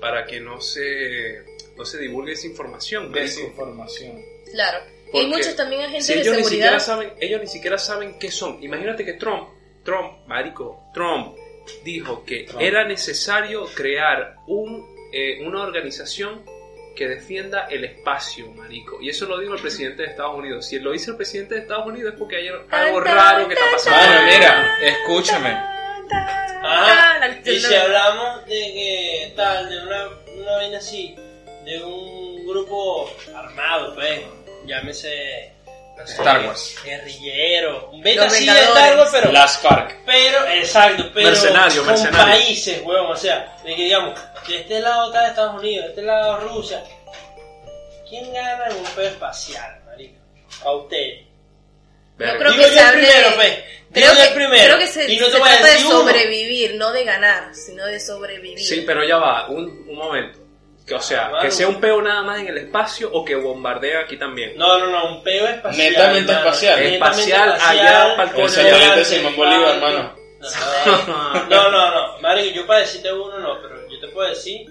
para que no se, no se divulgue esa información. desinformación. Claro. Y Porque hay muchos también agentes Si de ellos ni siquiera seguridad. saben, ellos ni siquiera saben qué son. Imagínate que Trump, Trump, marico, Trump dijo que Trump. era necesario crear un, eh, una organización que defienda el espacio, marico. Y eso lo dijo el presidente de Estados Unidos. Si lo dice el presidente de Estados Unidos es porque hay algo raro que está pasando. Bueno, mira, escúchame. Ah, la- y si hablamos de que tal, de una, una vaina así, de un grupo armado, pues, llámese, no sé, Star Wars. guerrillero, un beta así de. Star Wars, pero, Las FARC. pero, exacto, pero Mercenario, con mercenario. países, huevón, o sea, de que digamos, de este lado está Estados Unidos, de este lado Rusia, ¿quién gana en un juego espacial, marico? A usted. Yo creo Digo que yo se el hable primero, de- pues. Creo Digo yo que, el primero. creo que se, y no se te voy a trata de decir uno. sobrevivir, no de ganar, sino de sobrevivir. Sí, pero ya va, un, un momento. Que, o sea, Ah, mano. que sea un peo nada más en el espacio o que bombardea aquí también. No, no, no, un peo espacial. Netamente hermano. espacial. Espacial, espacial, allá pa'l El coño. satélite volante, Simón Bolívar, alto. hermano. No, no, no. Marico, yo para decirte uno no, pero yo te puedo decir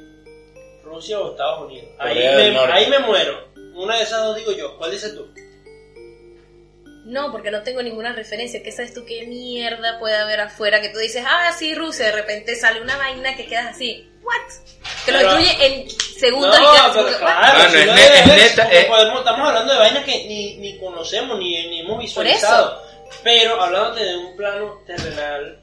Rusia o Estados Unidos. Ahí me, ahí me muero. Una de esas dos digo yo. ¿Cuál dices tú? No, porque no tengo ninguna referencia. ¿Qué sabes tú qué mierda puede haber afuera? Que tú dices, ah, sí, Rusia, de repente sale una vaina que quedas así, ¿what? Que lo destruye en segundos no, y quedas pero claro, es no ne- es es neta, es- podemos- estamos hablando de vainas que ni, ni conocemos ni, ni hemos visualizado. Pero hablándote de un plano terrenal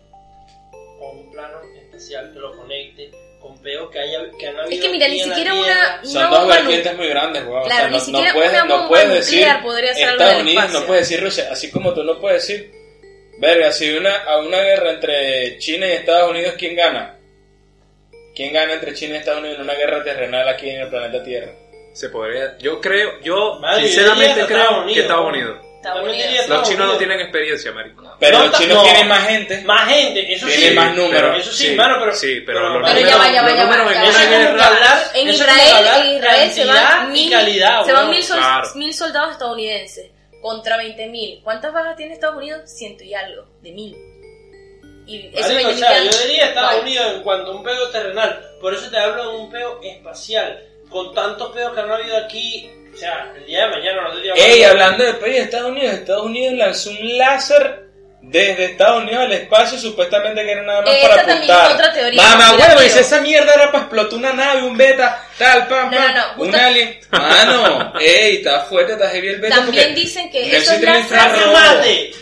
o un plano espacial que lo conecte con peos que, haya, que han habido Es que mira, ni siquiera una, Son una dos bomba vertientes muy grandes, weón. Claro, o ni sea, no, siquiera no puedes, una no puedes nuclear decir podría ser algo Estados Unidos, no puedes decir Rusia, así como tú no puedes decir, verga, si una, a una guerra entre China y Estados Unidos, ¿quién gana? ¿Quién gana entre China y Estados Unidos en una guerra terrenal aquí en el planeta Tierra? Se podría. Yo creo, yo Madre, sinceramente creo Estados que Unidos, Estados ¿no? Unidos. Los Estados chinos no tienen experiencia, marico. Pero No, los chinos no. tienen más gente. Más gente, eso Tienen sí. más números. Eso sí, Sí, mano, pero. sí, pero los Pero ya va, ya va, ya va. en ya va. Israel, Israel se van y mil, calidad, se van mil, sol- Claro. mil soldados estadounidenses contra 20.000. ¿Cuántas bajas tiene Estados Unidos? Ciento y algo, de mil. Y eso Marico, o 20.000 sea, yo diría Estados Vale. Unidos en cuanto a un peo terrenal. Por eso te hablo de un peo espacial. Con tantos peos que han habido aquí. O sea, el día de mañana no. Ey, hablando de país de Estados Unidos, Estados Unidos lanzó un láser desde Estados Unidos al espacio, supuestamente que era nada más Esa para también apuntar. es otra teoría Mamá, y si esa mierda era para explotar una nave, un beta, tal, pam, pam, no, no, un alien. Mano, ey, está fuerte, está heavy el beta. También dicen que esos existe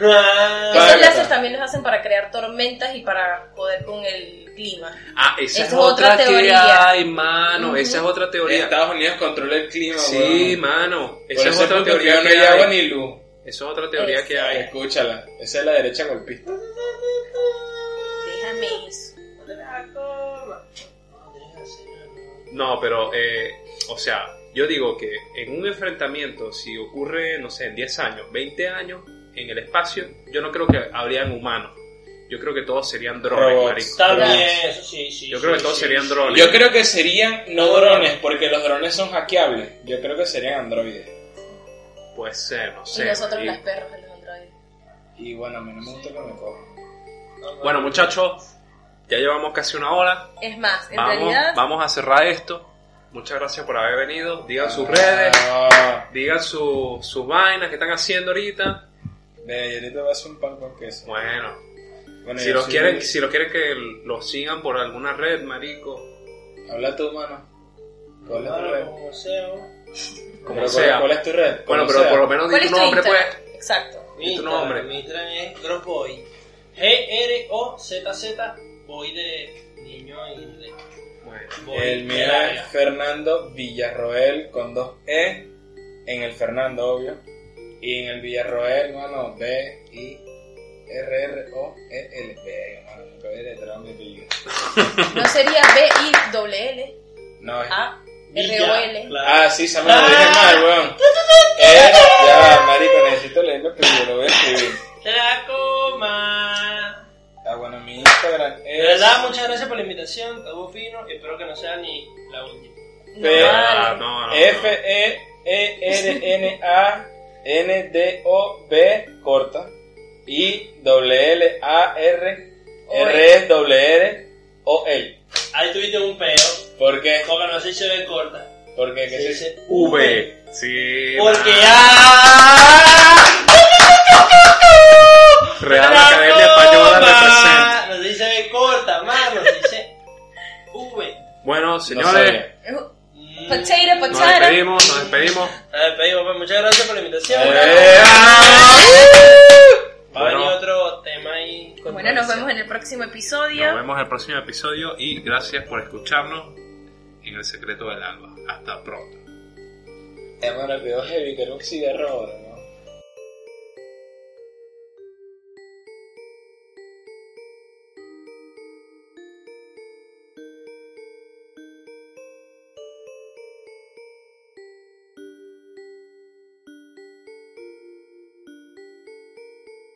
Ah, Esos Págata. láseres también los hacen para crear tormentas y para joder con el clima. Ah, esa Esa es otra otra que teoría. hay, mano. Esa es otra teoría. Estados Unidos controla el clima, Sí, huevón. mano. Por Esa es otra punto teoría no hay agua ni luz. Esa es otra teoría que hay. Escúchala, esa es la derecha golpista. Déjame eso. No, pero, eh, o sea, yo digo que en un enfrentamiento, si ocurre, no sé, en 10 años, 20 años, en el espacio, yo no creo que habrían humanos. Yo creo que todos serían drones, Robots. marico. También, eso sí, sí. Yo sí, creo que todos sí, serían sí. drones. Yo creo que serían no drones, porque los drones son hackeables. Yo creo que serían androides. Puede ser, no Y sé. nosotros y- las perros de los androides. Y bueno, a mí no me gusta que me cojan. Bueno, muchachos, ya llevamos casi una hora. Es más, en Vamos, realidad, vamos a cerrar esto. Muchas gracias por haber venido. Digan sus redes, Ah, digan su- sus vainas que están haciendo ahorita. Yo ahorita voy a hacer un pan con queso. Bueno, Bueno, si los quieren, si los quieren que los sigan por alguna red, marico, Habla tú, mano. ¿Cuál es tu red? como sea, como Pero ¿cuál- sea. ¿Cuál es tu red? Bueno, pero sea. por lo menos ¿cuál di tu tu nombre, pues. Exacto. Mi ¿Y tu nombre? Mi Instagram es Grosboy. G-R-O-Z-Z. Boy de niño en inglés. Bueno, Boy El mío es Fernando Villarroel con dos E. En el Fernando, obvio. Y en el Villarroel, mano, B, I, R, R, O, E, L. B, mano, nunca había detrás mi apellido. No sería B-I-L-L. No, es. A. R-O-L. Ah, sí, se me lo dije mal, weón. Eh, ya, marico, necesito leer mi apellido, lo voy a escribir. Tracoma. Ah, bueno, mi Instagram De es. verdad, muchas gracias por la invitación. Estuvo fino. y Espero que no sea ni la última. No, No, no, no. N, A, D, O, B, corta. I, W, L, A, R, R, es W, R, O, L. Ahí tuviste un peo. ¿Por qué? Porque no se ve corta. ¿Por qué? ¿Qué Se dice V. Sí. Porque. ¡ah! Real Academia Española representa. No se dice B corta, mano. Se dice V. Bueno, No señores, Mm. Potato, nos potato. despedimos, nos despedimos. A ver, pedimos, pues, muchas gracias por la invitación. Eh, Va a venir Bueno. otro tema ahí. Bueno, nos vemos en el próximo episodio. Nos vemos en el próximo episodio y gracias por escucharnos en El Secreto del Alba. Hasta pronto. Quedó heavy, que era un cigarro ahora.